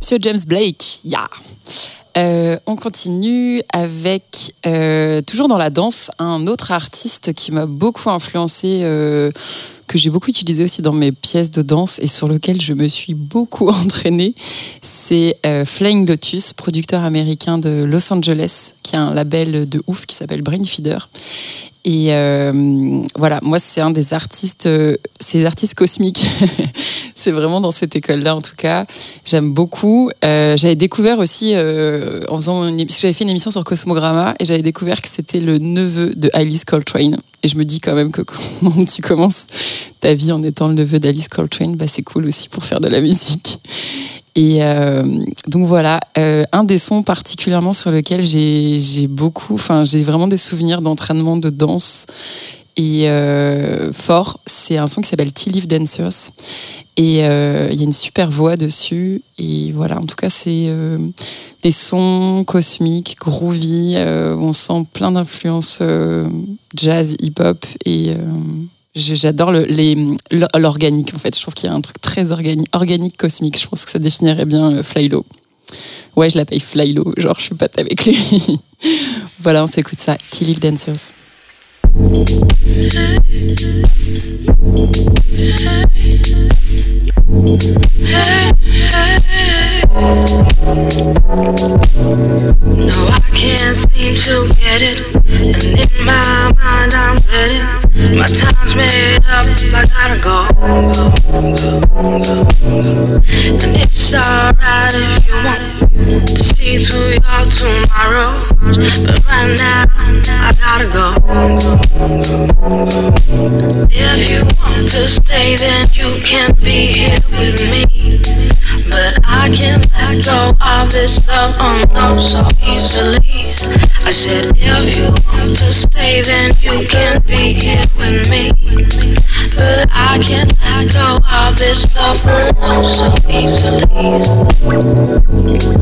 Monsieur James Blake, ya. Euh, on continue avec, euh, toujours dans la danse, un autre artiste qui m'a beaucoup influencé, euh, que j'ai beaucoup utilisé aussi dans mes pièces de danse et sur lequel je me suis beaucoup entraînée. C'est euh, Flying Lotus, producteur américain de Los Angeles, qui a un label de ouf qui s'appelle Brainfeeder. Et euh, voilà, moi c'est un des artistes, euh, ces artistes cosmiques. c'est vraiment dans cette école-là en tout cas. J'aime beaucoup. Euh, j'avais découvert aussi euh, en faisant j'avais fait une émission sur Cosmogramma et j'avais découvert que c'était le neveu de Alice Coltrane. Et je me dis quand même que quand tu commences ta vie en étant le neveu d'Alice Coltrane, bah c'est cool aussi pour faire de la musique. Et euh, donc voilà, euh, un des sons particulièrement sur lequel j'ai beaucoup, enfin j'ai vraiment des souvenirs d'entraînement de danse et euh, fort, c'est un son qui s'appelle Tea Leaf Dancers. Et euh, il y a une super voix dessus. Et voilà, en tout cas, c'est euh, les sons cosmiques, groovy. euh, on sent plein d'influences jazz, hip-hop. Et euh, j'adore l'organique, en fait. Je trouve qu'il y a un truc très organique, cosmique. Je pense que ça définirait bien euh, Flylo. Ouais, je l'appelle Flylo. Genre, je suis pote avec lui. voilà, on s'écoute ça. Tea Leaf Dancers. No, I can't seem to get it. And in my mind, I'm ready. My time's made up, I gotta go. And it's alright if you want to see through your tomorrow. But right now, I gotta go. If you want to stay, then you can be here with me. But I can't let go of this love on no so easily. I said, if you want to stay, then you can be here with me. But I can't let go of this love on no so easily.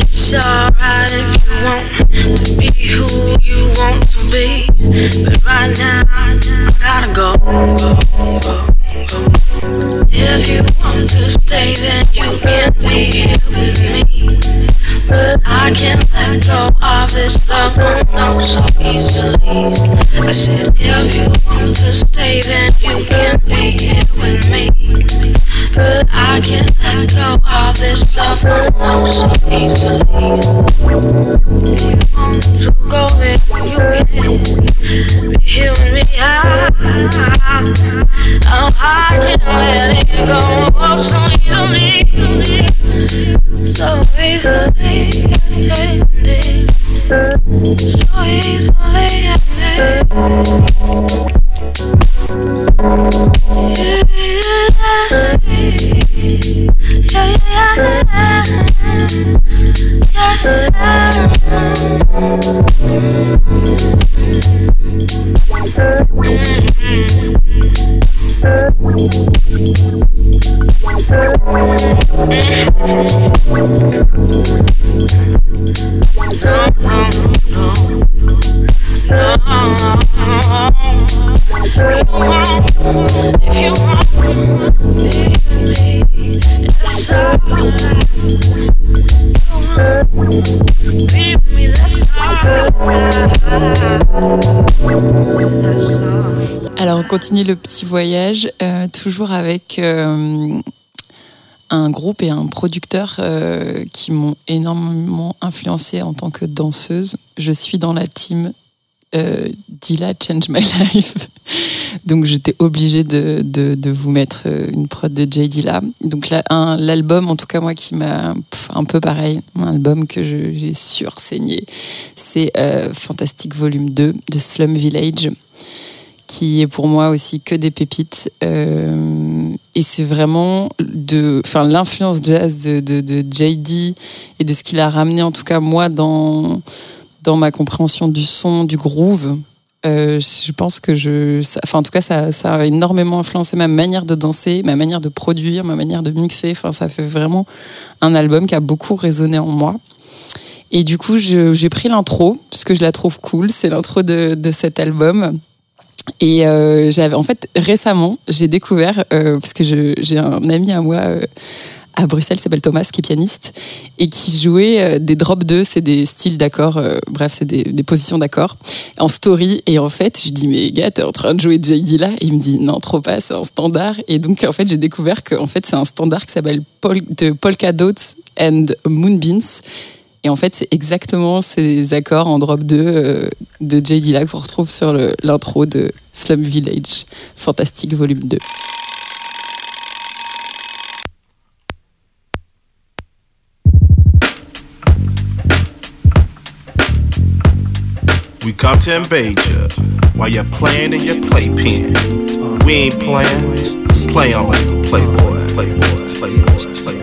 It's alright if you want to be who you want to be. But right now, I gotta go. go, go, go. If you want to stay, then you can be here with me. But I can't let go of this love I know so easily. I said, if you want to stay, then you can be here with me. But I can't let go of this love I know so easily. You want to go, then you can be with me. I, oh, I can't let it go so easily. So easily, so easily, If continue le petit voyage, euh, toujours avec euh, un groupe et un producteur euh, qui m'ont énormément influencé en tant que danseuse. Je suis dans la team Dilla Change My Life. Donc, j'étais obligée de, vous mettre une prod de J. Dilla. Donc, l'album, en tout cas, moi, qui m'a un peu pareil, un album que j'ai sursaigné, c'est Fantastic Volume 2 de Slum Village qui est pour moi aussi que des pépites. Euh, et c'est vraiment de, enfin, l'influence jazz de, de, de JD et de ce qu'il a ramené, en tout cas moi, dans, dans ma compréhension du son, du groove. Euh, je pense que je, enfin en tout cas ça, ça a énormément influencé ma manière de danser, ma manière de produire, ma manière de mixer. Enfin ça fait vraiment un album qui a beaucoup résonné en moi. Et du coup j'ai pris l'intro parce que je la trouve cool. C'est l'intro de, de cet album. Et euh, j'avais en fait récemment, j'ai découvert euh, parce que j'ai un ami à moi euh, à Bruxelles s'appelle Thomas qui est pianiste et qui jouait euh, des drop 2, c'est des styles d'accords, euh, bref, c'est des, des positions d'accords en story. Et en fait, je lui dis mais gars, t'es en train de jouer JD là? Et il me dit non, trop pas, c'est un standard. Et donc en fait, j'ai découvert que en fait c'est un standard qui s'appelle Pol de Polka Dots and Moonbeams. Et en fait, c'est exactement ces accords en drop 2 euh, de J. Dilla qu'on retrouve sur l'intro de Slum Village, Fantastique Volume 2. We come to invade you while you're playing in your playpen. We ain't playing, play on like a playboy, playboy, playboy, playboy.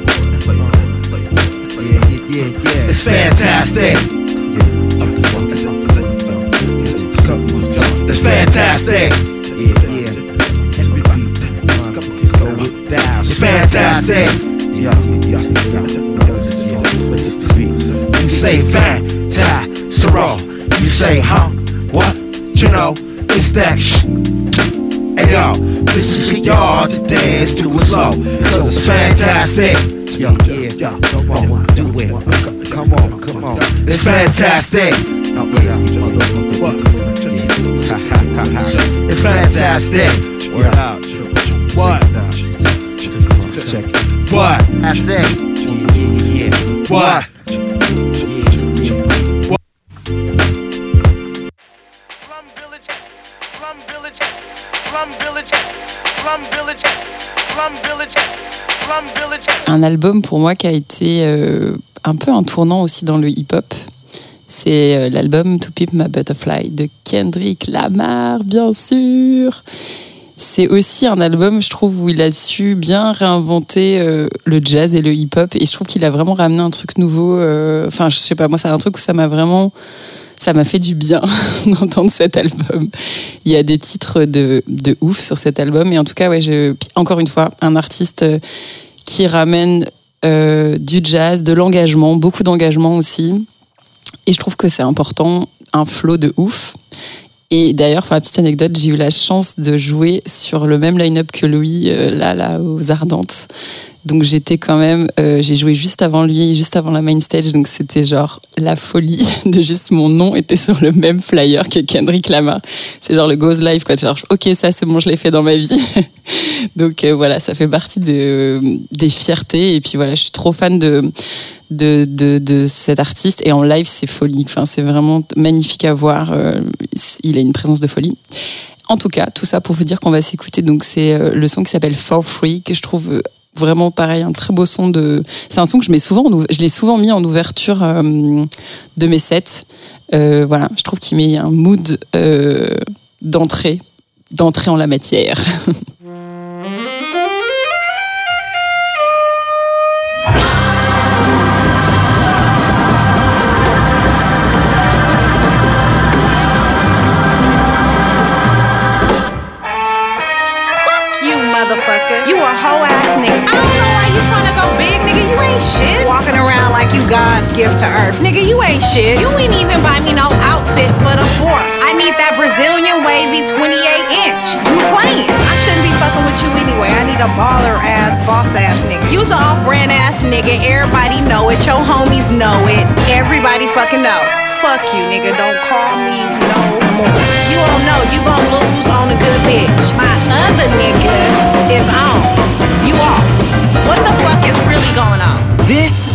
Yeah, yeah, yeah. It's fantastic. It's fantastic. Yeah, yeah. It's fantastic. Yeah, yeah, You say fantastic. You say, huh? What? You know, it's that sh. Hey yo, this is for y'all to dance to it slow. Cause it's fantastic. Yo, yeah, yeah, come on, do it. Come on, come on. It's fantastic. It's fantastic. Word out. What? Check. What? Yeah, yeah. What? Un album pour moi qui a été euh, un peu un tournant aussi dans le hip-hop. C'est euh, l'album To Pimp My Butterfly de Kendrick Lamar, bien sûr. c'est aussi un album, je trouve, où il a su bien réinventer euh, le jazz et le hip-hop. Et je trouve qu'il a vraiment ramené un truc nouveau. Enfin, je sais pas, moi, c'est un truc où ça m'a vraiment. Ça m'a fait du bien d'entendre cet album. Il y a des titres de, de ouf sur cet album. Et en tout cas, ouais, je, encore une fois, un artiste qui ramène euh, du jazz, de l'engagement, beaucoup d'engagement aussi. Et je trouve que c'est important, un flow de ouf. Et d'ailleurs, pour la petite anecdote, j'ai eu la chance de jouer sur le même line-up que Louis, euh, là, là, aux Ardentes. Donc j'étais quand même, euh, j'ai joué juste avant lui, juste avant la main stage, donc c'était genre la folie de juste mon nom était sur le même flyer que Kendrick Lamar. C'est genre le Goes Live, quoi. Genre, ok, ça c'est bon, je l'ai fait dans ma vie. donc euh, voilà, ça fait partie de, des fiertés. Et puis voilà, je suis trop fan de, de, de, de cet artiste. Et en live, c'est folie. Enfin, c'est vraiment magnifique à voir. Euh, il a une présence de folie. En tout cas, tout ça pour vous dire qu'on va s'écouter. Donc, c'est euh, le son qui s'appelle For Free, que je trouve vraiment pareil, un très beau son de. C'est un son que je mets souvent, en ouv- je l'ai souvent mis en ouverture euh, de mes sets. Euh, voilà, je trouve qu'il met un mood euh, d'entrée, d'entrée en la matière. God's gift to earth. Nigga, you ain't shit. You ain't even buy me no outfit for the fourth. I need that Brazilian wavy 28 inch. You playing. I shouldn't be fucking with you anyway. I need a baller ass, boss ass nigga. You's a off brand ass nigga. Everybody know it. Your homies know it. Everybody fucking know. Fuck you, nigga. Don't call me no more. You don't know. You gon' lose on a good bitch. My other nigga is on. You off. What the fuck is really going on? This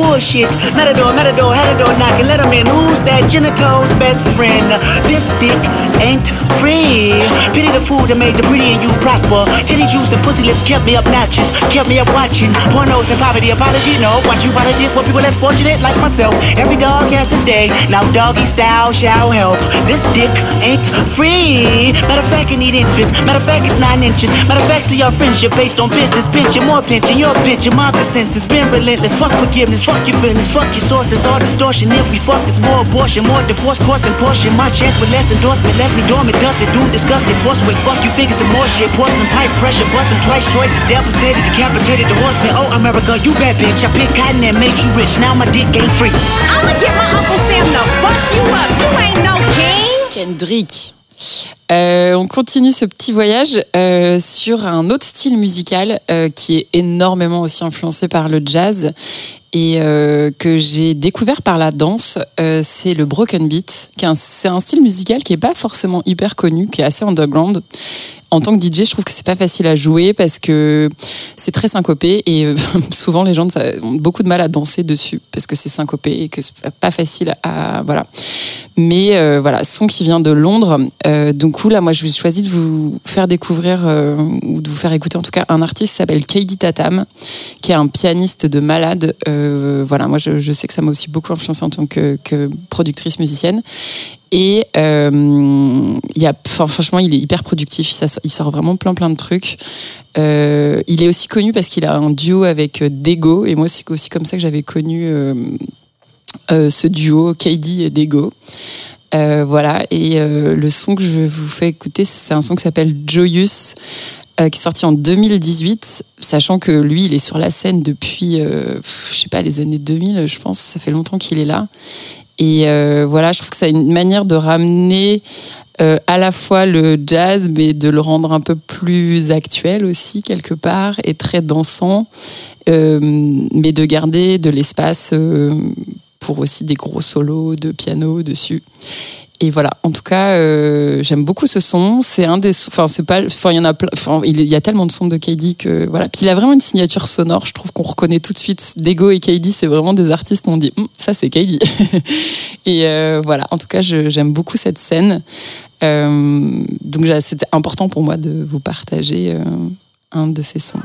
Bullshit. Matador, matador, door knocking, let him in. Who's that genitals best friend? This dick ain't free. Pity the food that made the pretty and you prosper. Titty juice and pussy lips kept me obnoxious, kept me up watching. Pornos and poverty, apology, no. Watch you politic with people less fortunate like myself. Every dog has his day. Now doggy style shall help. This dick ain't free. Matter of fact, it need interest. Matter of fact, it's nine inches. Matter of fact, see our friendship based on business. Pension, more pension, your pension, my consensus. Been relentless. Fuck forgiveness, fuck your feelings, fuck your sources. All distortion. If we fuck, it's more abortion, more divorce, course and portion. My check with less endorsement left me dormant, dusted, dude, disgusted. Force weight, fuck you, figures and more shit. Porcelain pipes, pressure, bust them twice. Choices, devastated, decapitated, the horseman. Oh, America, you bad bitch. I picked cotton and made you rich. Now my dick ain't free. I'ma get my Uncle Sam to fuck you up. You ain't no king. Kendrick. Euh, on continue ce petit voyage euh, sur un autre style musical euh, qui est énormément aussi influencé par le jazz et euh, que j'ai découvert par la danse. Euh, c'est le broken beat. qui est un- C'est un style musical qui est pas forcément hyper connu, qui est assez underground. En tant que DJ, je trouve que c'est pas facile à jouer parce que c'est très syncopé et euh, souvent les gens ont beaucoup de mal à danser dessus parce que c'est syncopé et que c'est pas facile à voilà. Mais euh, voilà, son qui vient de Londres. Euh, donc là, moi, je vais choisi de vous faire découvrir euh, ou de vous faire écouter en tout cas un artiste s'appelle Kaidi Tatam, qui est un pianiste de malade. Voilà, moi, je, sais que ça m'a aussi beaucoup influencé en tant que productrice musicienne. Et euh, il a, franchement, il est hyper productif. Il sort, vraiment plein plein de trucs. Euh, il est aussi connu parce qu'il a un duo avec euh, Dego. Et moi, c'est aussi comme ça que j'avais connu ce duo, KD et Dego. Voilà. Et le son que je vous fais écouter, c'est un son qui s'appelle Joyous. qui est sorti en 2018, sachant que lui, il est sur la scène depuis, euh, je sais pas, les années 2000, je pense. Ça fait longtemps qu'il est là. Et euh, voilà, je trouve que a une manière de ramener euh, à la fois le jazz, mais de le rendre un peu plus actuel aussi, quelque part, et très dansant, euh, mais de garder de l'espace pour aussi des gros solos de piano dessus. Et voilà, en tout cas, euh, j'aime beaucoup ce son. C'est un des, enfin c'est pas, enfin il y en a enfin il y a tellement de sons de KD que voilà. Puis il a vraiment une signature sonore. Je trouve qu'on reconnaît tout de suite. Dego et KD, c'est vraiment des artistes. où On dit, Hum, ça c'est KD. et euh, voilà, en tout cas, j'aime beaucoup cette scène. Euh, donc c'était important pour moi de vous partager euh, un de ces sons.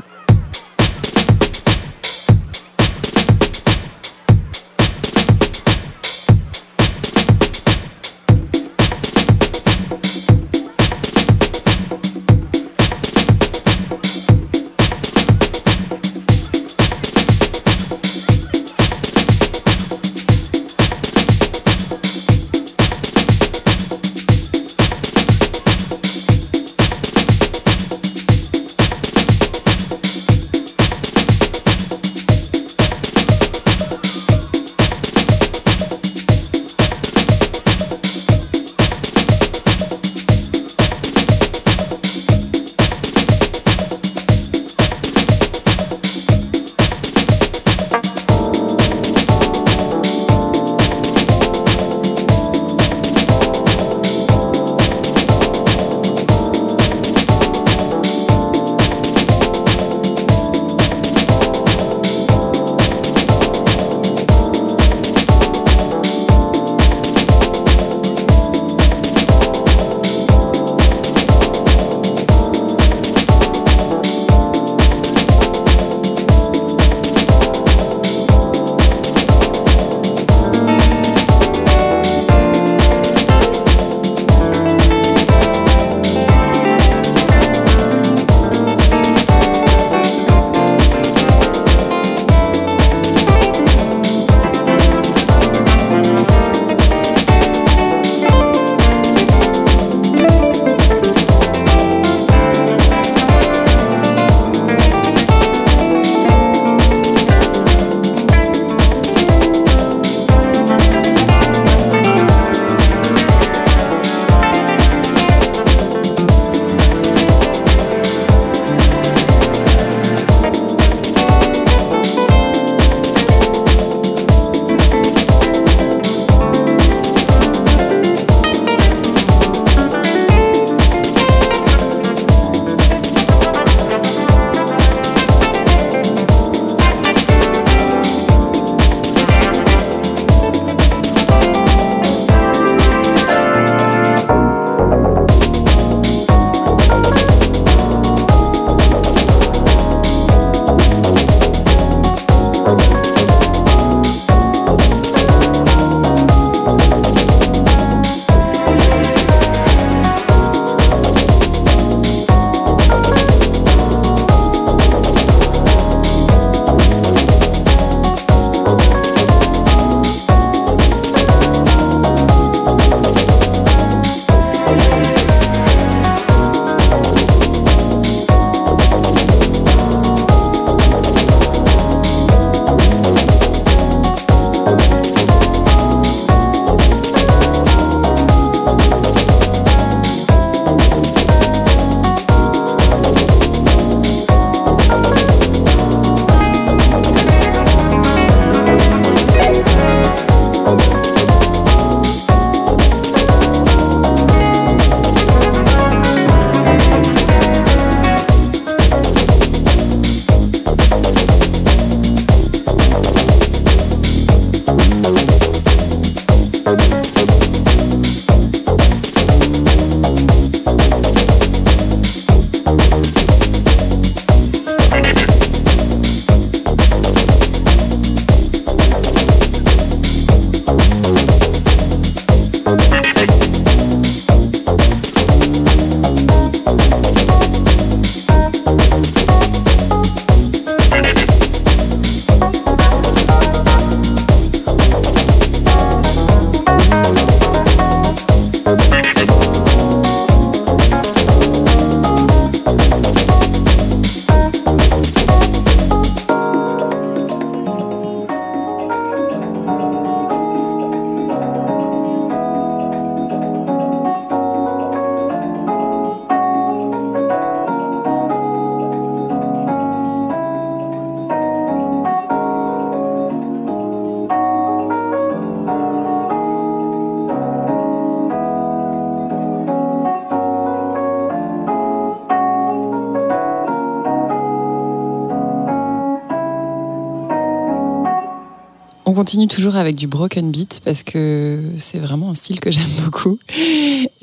Continue toujours avec du broken beat parce que c'est vraiment un style que j'aime beaucoup.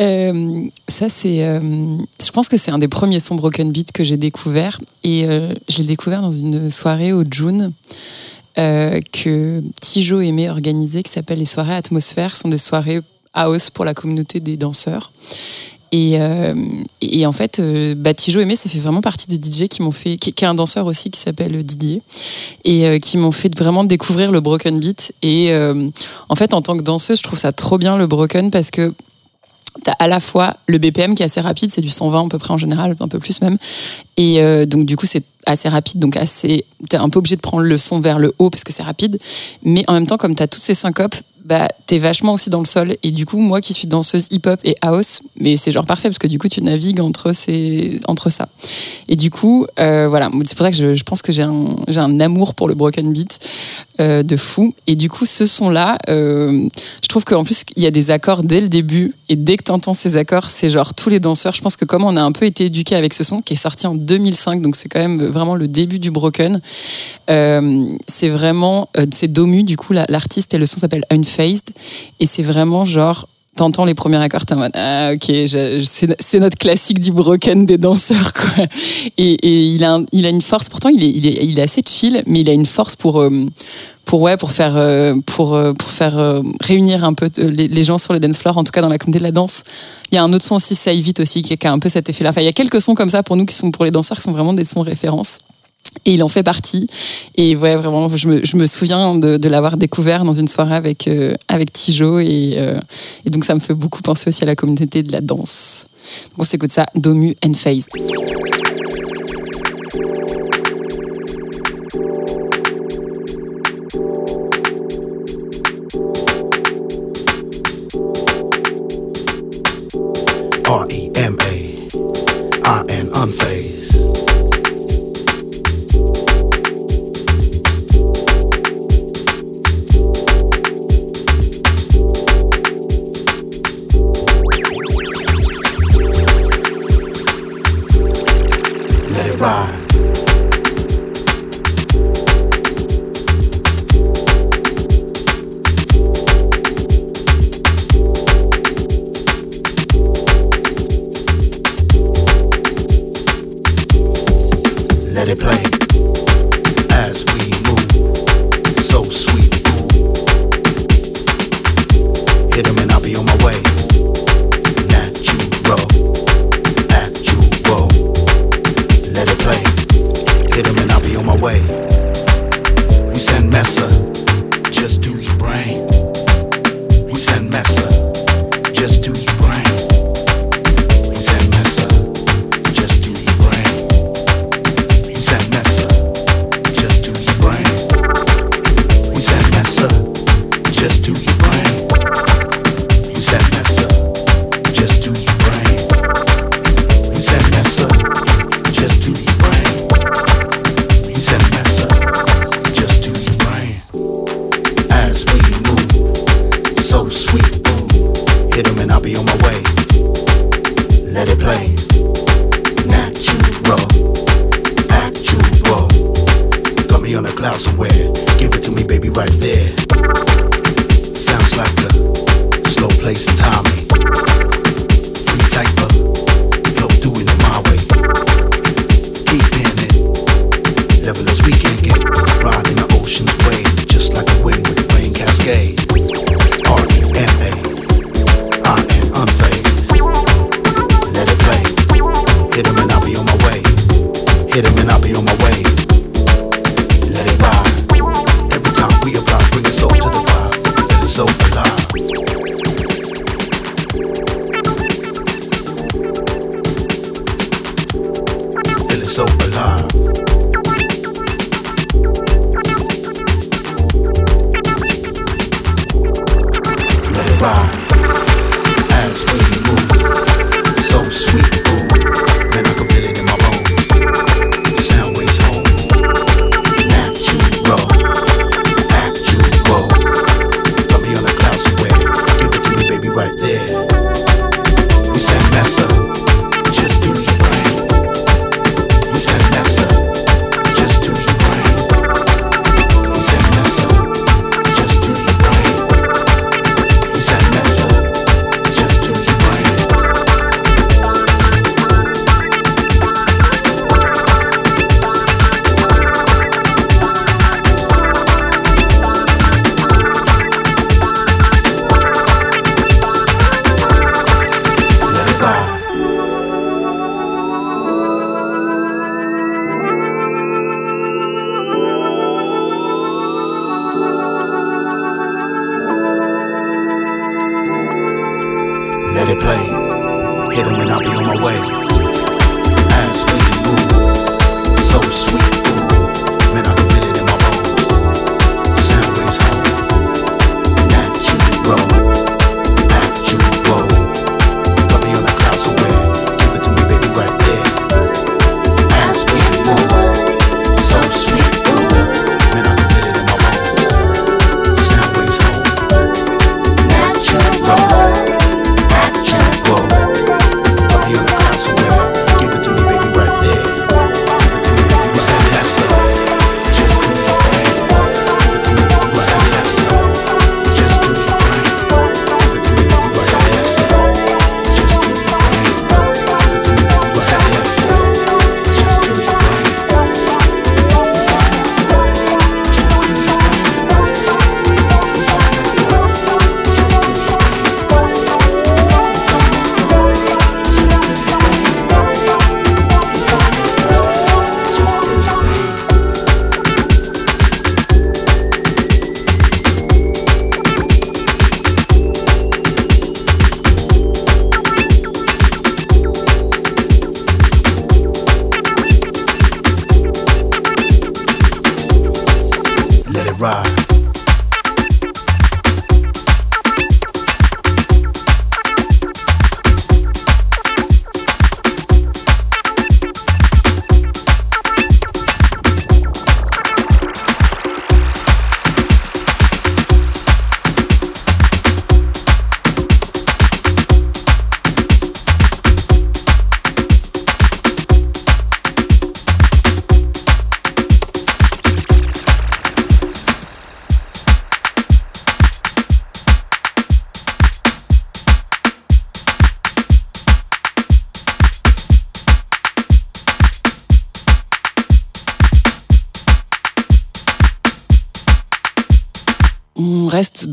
Euh, ça, c'est, euh, je pense que c'est un des premiers sons broken beat que j'ai découvert et euh, je l'ai découvert dans une soirée au June que Tijo aimait organiser, qui s'appelle les soirées atmosphère. Sont des soirées house pour la communauté des danseurs. Et, en fait, bah, Tijo Aimé, ça fait vraiment partie des DJ qui m'ont fait, qui, qui est un danseur aussi qui s'appelle Didier, et euh, qui m'ont fait vraiment découvrir le broken beat. Et euh, en fait, en tant que danseuse, je trouve ça trop bien le broken parce que T'as à la fois le BPM qui est assez rapide, c'est du 120 à peu près en général, un peu plus même. Et euh, donc du coup c'est assez rapide, donc assez. T'es un peu obligé de prendre le son vers le haut parce que c'est rapide. Mais en même temps, comme t'as toutes ces syncopes, bah t'es vachement aussi dans le sol. Et du coup, moi qui suis danseuse hip-hop et house, mais c'est genre parfait parce que du coup tu navigues entre ces entre ça. Et du coup, euh, voilà, c'est pour ça que je, je pense que j'ai un j'ai un amour pour le broken beat euh, de fou. Et du coup, ce son-là, euh, je trouve qu'en plus, il y a des accords dès le début. Et dès que tu entends ces accords, c'est genre tous les danseurs. Je pense que comme on a un peu été éduqués avec ce son, qui est sorti en 2005, donc c'est quand même vraiment le début du broken. Euh, c'est vraiment, euh, c'est Domu, du coup, la- l'artiste, et le son s'appelle Et c'est vraiment genre, t'entends les premiers accords, t'es en mode, ah ok, c'est notre classique du broken des danseurs, quoi. Et, il, a il a une force, pourtant il est, il, est, assez chill, mais il a une force pour, euh, pour, ouais, pour faire, euh, pour, euh, pour faire réunir un peu les, gens sur le dance floor, en tout cas dans la communauté de la danse. Il y a un autre son aussi, Save It aussi, qui, qui a un peu cet effet-là. Enfin, il y a quelques sons comme ça pour nous qui sont pour les danseurs, qui sont vraiment des sons références. Et il en fait partie. Et ouais, vraiment, je me, je me souviens de, l'avoir découvert dans une soirée avec, euh, avec Tijo. Et, euh, et donc, ça me fait beaucoup penser aussi à la communauté de la danse. Donc, on s'écoute ça, Domu and Phased. R E M A. I N unfazed.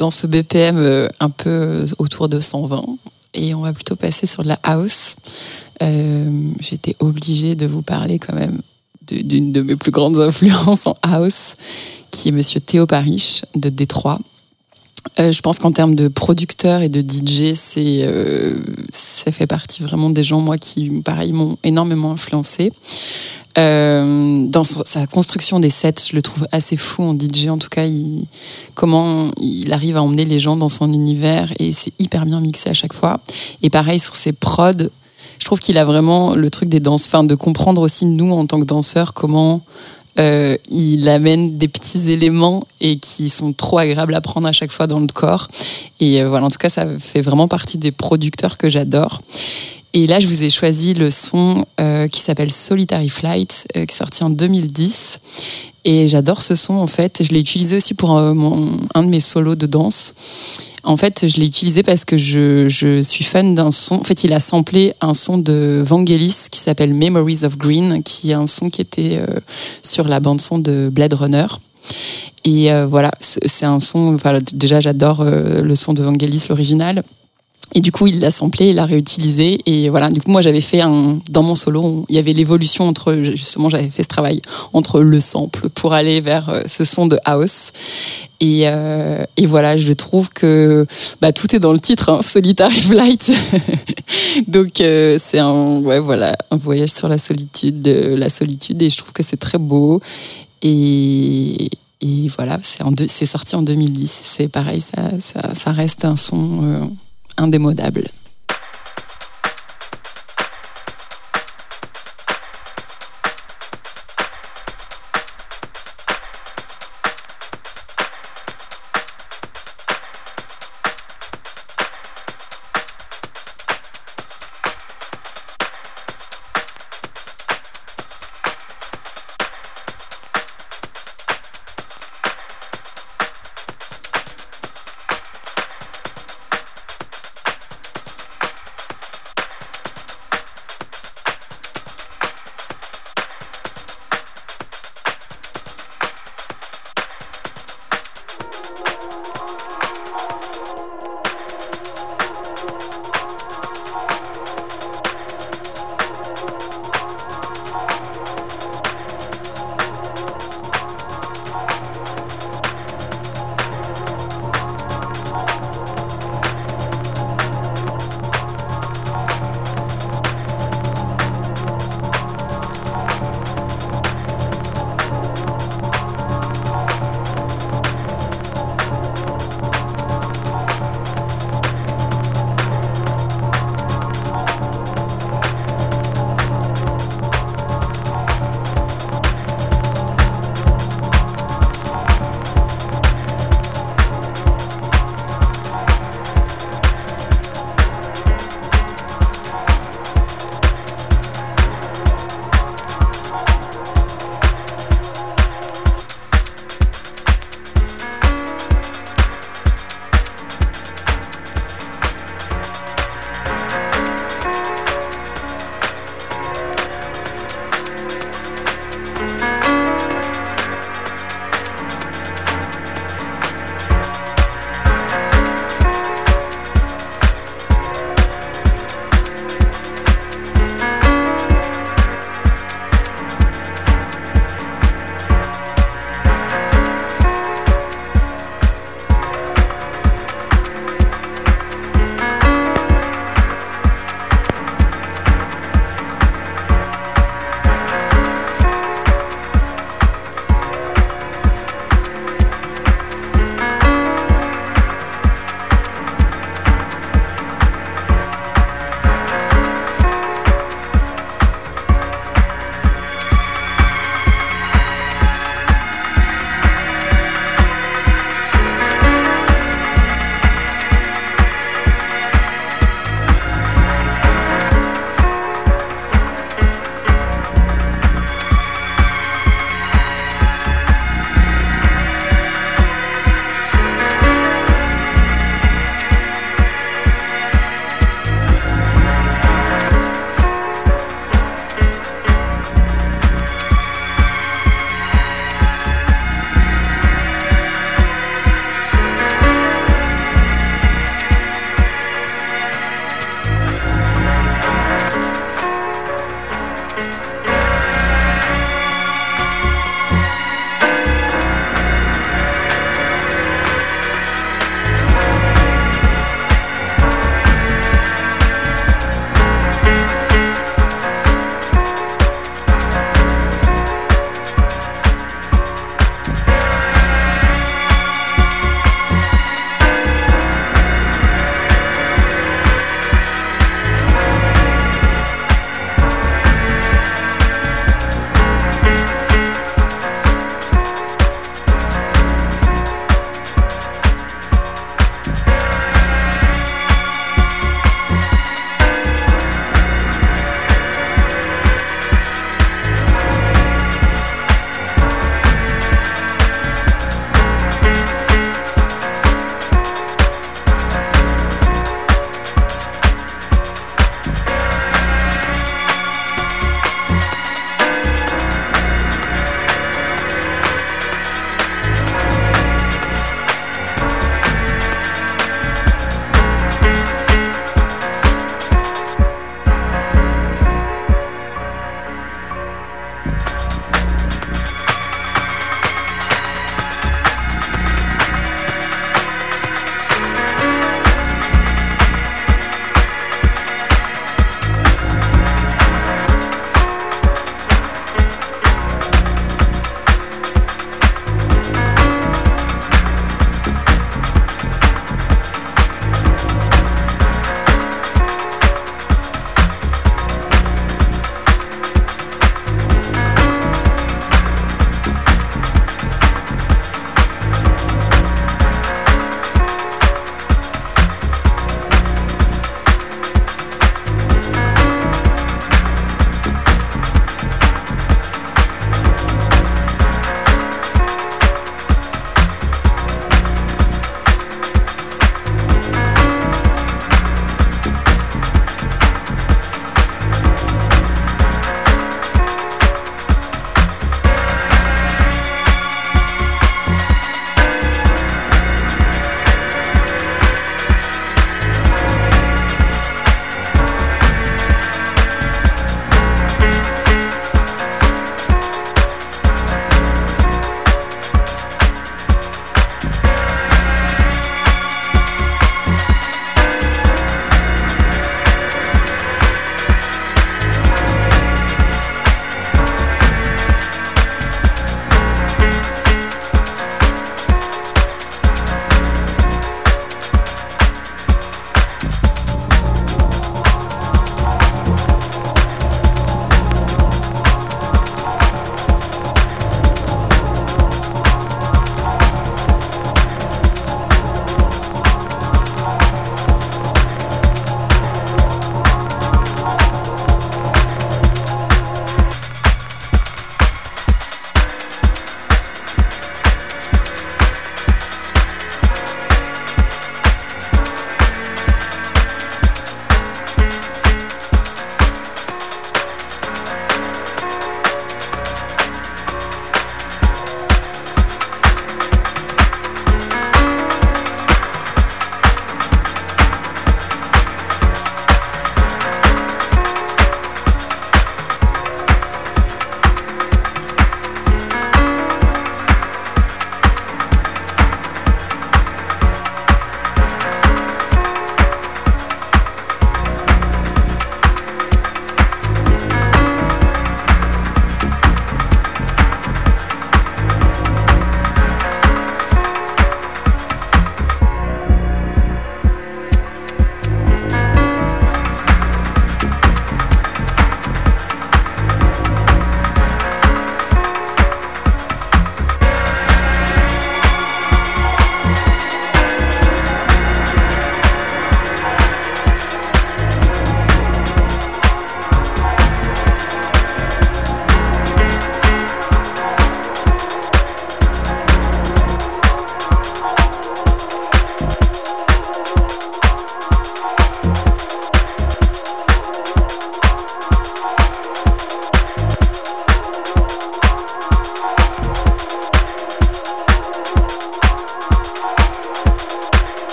Dans ce BPM euh, un peu euh, autour de 120 et on va plutôt passer sur la house. Euh, J'étais obligée de vous parler quand même d'une de mes plus grandes influences en house, qui est Monsieur Théo Parish de Détroit. Euh, je pense qu'en termes de producteur et de DJ, c'est, euh, ça fait partie vraiment des gens, moi, qui, pareil, m'ont énormément influencé. Euh, dans sa construction des sets, je le trouve assez fou en DJ. En tout cas, il, comment il arrive à emmener les gens dans son univers et c'est hyper bien mixé à chaque fois. Et pareil sur ses prods, je trouve qu'il a vraiment le truc des danses, enfin de comprendre aussi nous en tant que danseurs comment euh, il amène des petits éléments et qui sont trop agréables à prendre à chaque fois dans le corps. Et euh, voilà, en tout cas, ça fait vraiment partie des producteurs que j'adore. Et là, je vous ai choisi le son euh, qui s'appelle Solitary Flight, qui est sorti en 2010. Et j'adore ce son, en fait. Je l'ai utilisé aussi pour euh, un de mes solos de danse. En fait, je l'ai utilisé parce que je, suis fan d'un son. En fait, il a samplé un son de Vangelis qui s'appelle Memories of Green, qui est un son qui était euh, sur la bande-son de Blade Runner. Et euh, voilà, c'est un son. Enfin, déjà, j'adore le son de Vangelis, l'original. Et du coup, il l'a samplé, il l'a réutilisé. Et voilà, du coup, moi, j'avais fait un. Dans mon solo, il y avait l'évolution entre. Justement, j'avais fait ce travail entre le sample pour aller vers euh, ce son de house. Et, euh, et voilà, je trouve que bah, tout est dans le titre, hein, Solitary Flight. Donc, euh, c'est un, ouais, voilà, un voyage sur la solitude, de la solitude. Et je trouve que c'est très beau. Et, et voilà, c'est sorti en 2010. C'est pareil, ça, ça, ça reste un son euh, indémodable.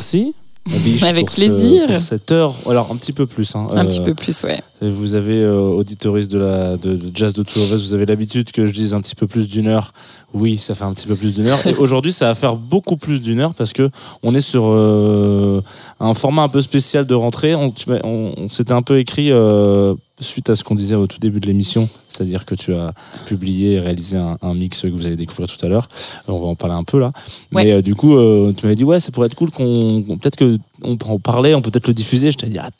Merci. Avec pour ce- plaisir. pour cette heure, alors un petit peu plus. hein. Un Euh, petit peu plus, ouais. Et Vous avez, euh, auditeuriste de, la, de, de Jazz de Us, vous avez l'habitude que je dise un petit peu plus d'une heure. Oui, ça fait un petit peu plus d'une heure. Et aujourd'hui, ça va faire beaucoup plus d'une heure parce que on est sur euh, un format un peu spécial de rentrée. On, s'était un peu écrit euh, suite à ce qu'on disait au tout début de l'émission, c'est-à-dire que tu as publié et réalisé un, un mix que vous allez découvrir tout à l'heure. On va en parler un peu là. Ouais. Mais euh, du coup, euh, tu m'avais dit, ouais, ça pourrait être cool qu'on. qu'on- Peut-être que on parler, on peut peut-être le diffuser. Je t'ai dit, ah,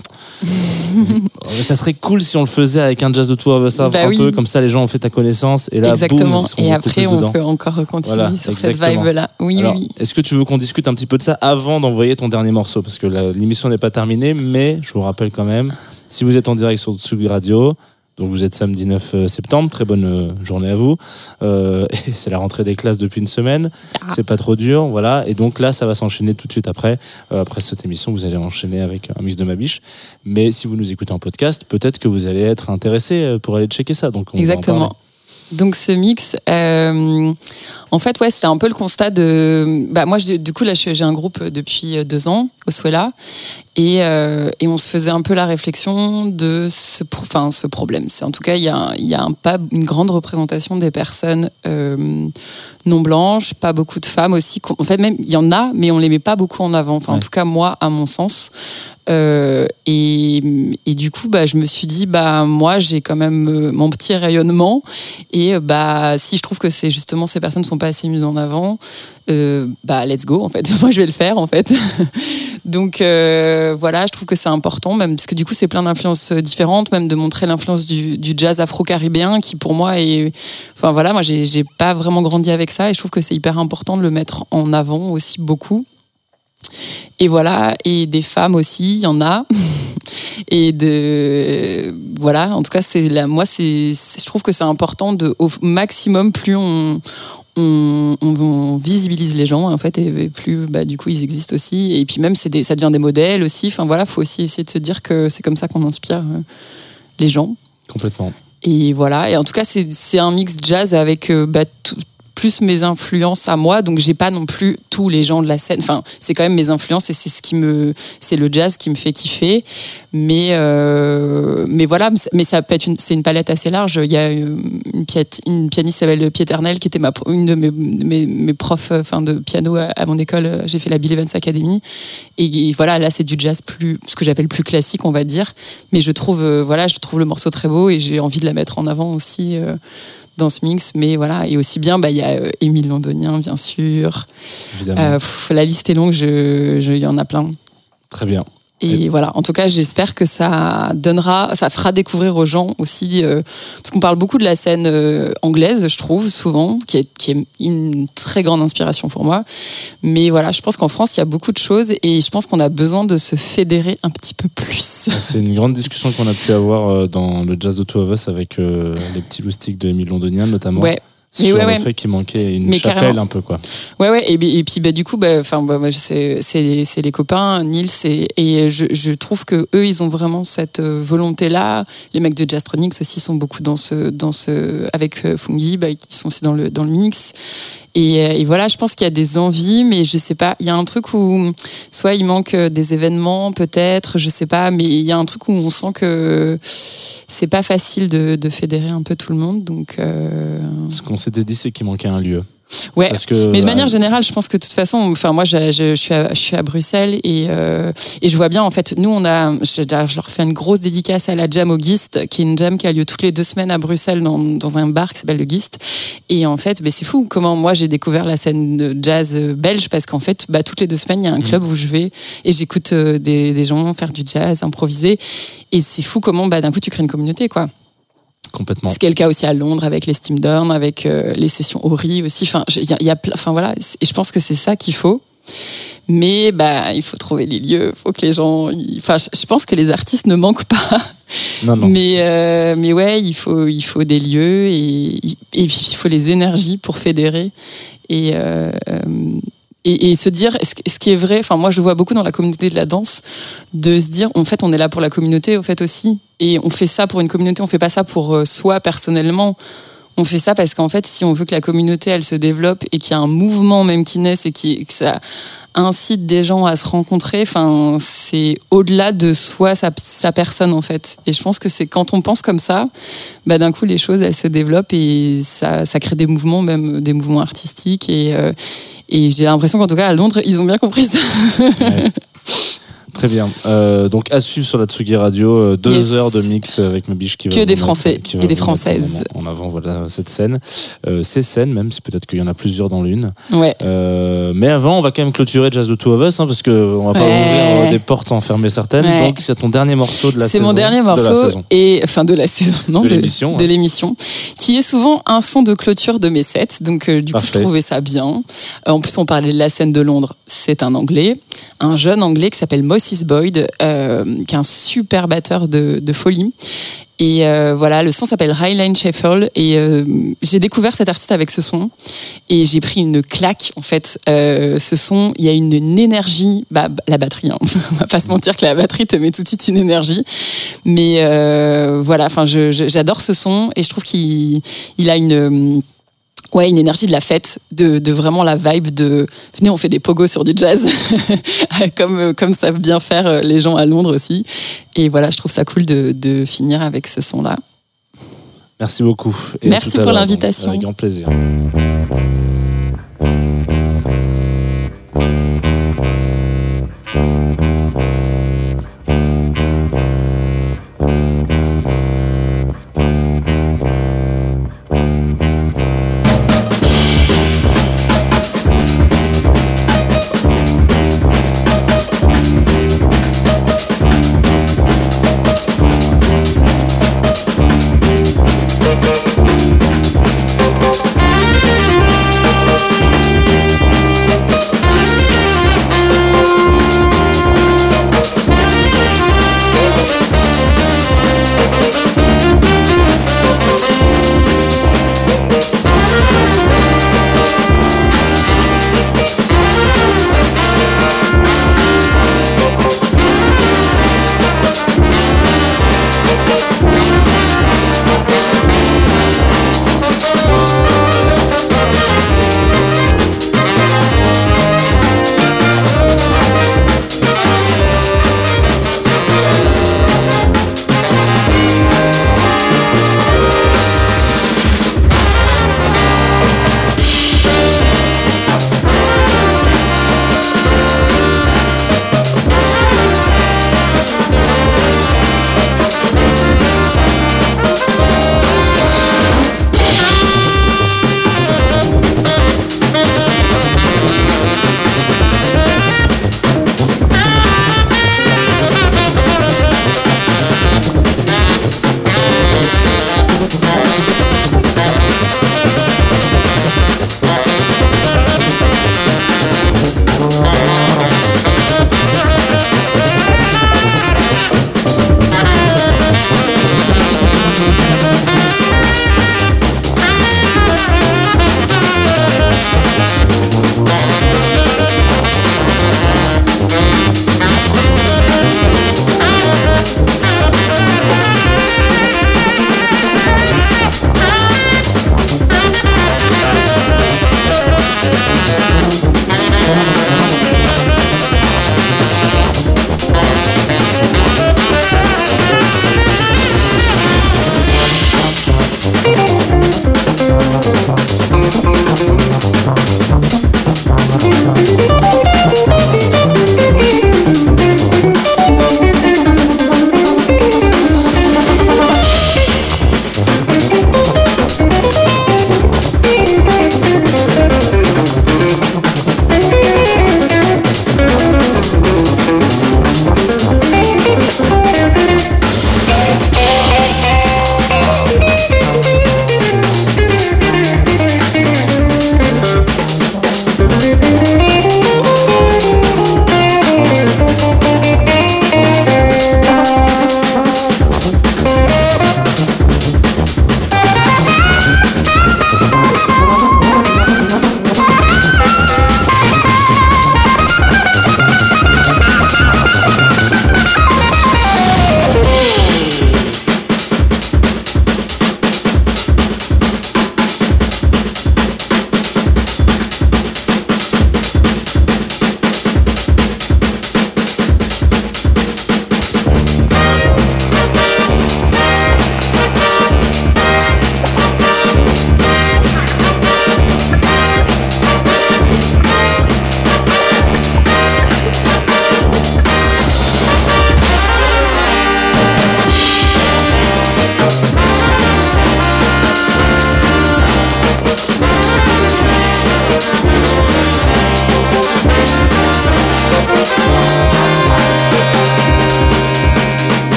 ça serait cool si on le faisait avec un jazz de Two of Us Bah un oui. peu, comme ça les gens ont fait ta connaissance et là, exactement. boum, ils et après, on dedans. peut encore continuer Voilà, sur cette vibe-là. Oui, Alors, oui. est-ce que tu veux qu'on discute un petit peu de ça avant d'envoyer ton dernier morceau? Parce que l'émission n'est pas terminée, mais je vous rappelle quand même, si vous êtes en direct sur Tsugi Radio, donc vous êtes samedi 9 septembre, très bonne euh, journée à vous. Euh, c'est la rentrée des classes depuis une semaine, c'est pas trop dur, voilà. Et donc là, ça va s'enchaîner tout de suite après. Euh, après cette émission, vous allez enchaîner avec un mix de ma biche. Mais si vous nous écoutez en podcast, peut-être que vous allez être intéressé euh, pour aller checker ça. Donc on Exactement. Donc ce mix, euh, en fait, ouais, c'était un peu le constat de. Bah, moi, je- du coup, là, j'ai un groupe depuis euh, deux ans, au Suela, et, euh, et on se faisait un peu la réflexion de ce, pro- enfin, ce problème. C'est en tout cas, il y a, un- il y a un, pas une grande représentation des personnes euh, non blanches, pas beaucoup de femmes aussi. En fait, même il y en a, mais on les met pas beaucoup en avant. Enfin, en tout cas, moi, à mon sens. Euh, et, et du coup, bah, je me suis dit, bah, moi, j'ai quand même mon petit rayonnement. Et bah, si je trouve que c'est justement ces personnes ne sont pas assez mises en avant, euh, bah, let's go, en fait. Moi, je vais le faire, en fait. Donc, euh, voilà, je trouve que c'est important, même parce que du coup, c'est plein d'influences euh, différentes, même de montrer l'influence du, jazz afro-caribéen qui, pour moi, est. Enfin, voilà, moi, j'ai pas vraiment grandi avec ça et je trouve que c'est hyper important de le mettre en avant aussi beaucoup. Et voilà, et des femmes aussi, il y en a. Et de voilà, en tout cas, c'est moi, c'est- je trouve que c'est important de au maximum plus on on, on- on visibilise les gens en fait et plus bah, du coup ils existent aussi et puis même c'est des, ça devient des modèles aussi. Enfin voilà, faut aussi essayer de se dire que c'est comme ça qu'on inspire euh, les gens. Complètement. Et voilà, et en tout cas, c'est un mix jazz avec euh, bah, tout- plus mes influences à moi, donc j'ai pas non plus tous les gens de la scène. Enfin, c'est quand même mes influences et c'est ce qui me, c'est le jazz qui me fait kiffer. Mais euh, mais voilà, mais ça peut être une, c'est une palette assez large. Il y a euh, une, une pianiste qui s'appelle Pieternel qui était ma, une de mes, mes, mes profs, euh, enfin de piano à, mon école. J'ai fait la Bill Evans Academy et, voilà, là c'est du jazz plus, ce que j'appelle plus classique, on va dire. Mais je trouve, euh, voilà, je trouve le morceau très beau et j'ai envie de la mettre en avant aussi dans ce mix. Mais voilà, et aussi bien, bah, il y a euh, Émile Londonien, bien sûr. Évidemment. Euh, pff, la liste est longue, je- je- il y en a plein. Très bien. Et voilà, en tout cas, j'espère que ça donnera, ça fera découvrir aux gens aussi, euh, parce qu'on parle beaucoup de la scène euh, anglaise, je trouve, souvent, qui est, qui est une très grande inspiration pour moi. Mais voilà, je pense qu'en France, il y a beaucoup de choses et je pense qu'on a besoin de se fédérer un petit peu plus. C'est une grande discussion qu'on a pu avoir euh, dans le Jazz de Two of Us avec euh, les petits loustiques de Émile Londonien notamment. Ouais. Sur ouais, le ouais. fait qu'il manquait une Mais chapelle carrément. un peu quoi. Ouais, ouais, et, puis bah, du coup, bah, enfin, bah, moi, c'est c'est les, les copains, Nils, et, et je, je trouve que eux, ils ont vraiment cette euh, volonté-là. Les mecs de Jastronics aussi sont beaucoup dans ce, dans ce, avec euh, Fungi, bah, qui sont aussi dans le, dans le mix. Et, euh, et voilà, je pense qu'il y a des envies, mais je sais pas. Il y a un truc où soit il manque euh, des événements, peut-être, je sais pas, mais il y a un truc où on sent que c'est pas facile de, de fédérer un peu tout le monde. Donc, euh, Ce qu'on s'était dit, c'est qu'il manquait un lieu. Ouais. Parce que, Mais de manière euh, générale, je pense que de toute façon, enfin moi, je, je, je suis, à, je suis à Bruxelles et, euh, et je vois bien en fait, nous on a, je, je leur fais une grosse dédicace à la Jam au Gist, qui est une jam qui a lieu toutes les deux semaines à Bruxelles dans, dans un bar qui s'appelle le Gist. Et en fait, ben, c'est fou comment moi j'ai découvert la scène de jazz euh, belge parce qu'en fait, bah, toutes les deux semaines, il y a un club où je vais et j'écoute des, des gens faire du jazz, improviser. Et c'est fou comment bah, d'un coup tu crées une communauté quoi. Complètement. Ce qui est le cas aussi à Londres avec les Steam Down, avec euh, les sessions Ori aussi. Enfin, il y y a enfin voilà. Et je pense que c'est ça qu'il faut. Mais bah, il faut trouver les lieux. Il faut que les gens. Enfin, je, je pense que les artistes ne manquent pas. Non, non. Mais euh, mais ouais, il faut il faut des lieux et, et il faut les énergies pour fédérer et euh, et, et se dire ce, qui est vrai. Enfin, moi, je vois beaucoup dans la communauté de la danse de se dire en fait, on est là pour la communauté, au fait aussi, et on fait ça pour une communauté. On fait pas ça pour euh, soi personnellement. On fait ça parce qu'en fait, si on veut que la communauté elle se développe et qu'il y a un mouvement même qui naisse et qui, que ça incite des gens à se rencontrer, enfin, c'est au-delà de soi, sa, sa personne en fait. Et je pense que c'est quand on pense comme ça, bah, d'un coup les choses elles se développent et ça, ça crée des mouvements, même des mouvements artistiques. Et, euh, et j'ai l'impression qu'en tout cas à Londres, ils ont bien compris ça. Ouais. Très bien. Euh, donc à suivre sur la Tsugi Radio, euh, deux Yes. heures de mix avec ma biche qui va Que des mettre- Français qui et des Françaises. En avant, en voilà cette scène, euh, ces scènes même, si peut-être qu'il y en a plusieurs dans l'une. Ouais. Mais avant, on va quand même clôturer Jazz de Two of Us, hein, parce que on va pas Ouais. ouvrir des portes sans fermer certaines. Ouais. Donc c'est ton dernier morceau de la C'est saison. mon dernier de la morceau saison. et enfin de la saison, non, De de, l'émission, de l'émission, qui est souvent un son de clôture de mes sets. Donc du coup, je trouvais ça bien. En plus, on parlait de la scène de Londres. C'est un Anglais, un jeune Anglais qui s'appelle Moses Boyd, euh, qui est un super batteur de, folie. Et euh, voilà, le son s'appelle Highline Shuffle et euh, j'ai découvert cet artiste avec ce son et j'ai pris une claque en fait. Ce son, il y a une, énergie, bah, la batterie, hein. on va pas se mentir que la batterie te met tout de suite une énergie, mais voilà, enfin j'adore ce son et je trouve qu'il il a une Ouais, une énergie de la fête, de, de vraiment la vibe de venez, on fait des pogos sur du jazz, comme, euh, comme savent bien faire euh, les gens à Londres aussi. Et voilà, je trouve ça cool de, de finir avec ce son-là. Merci beaucoup. Et Merci pour l'invitation. Avec grand plaisir.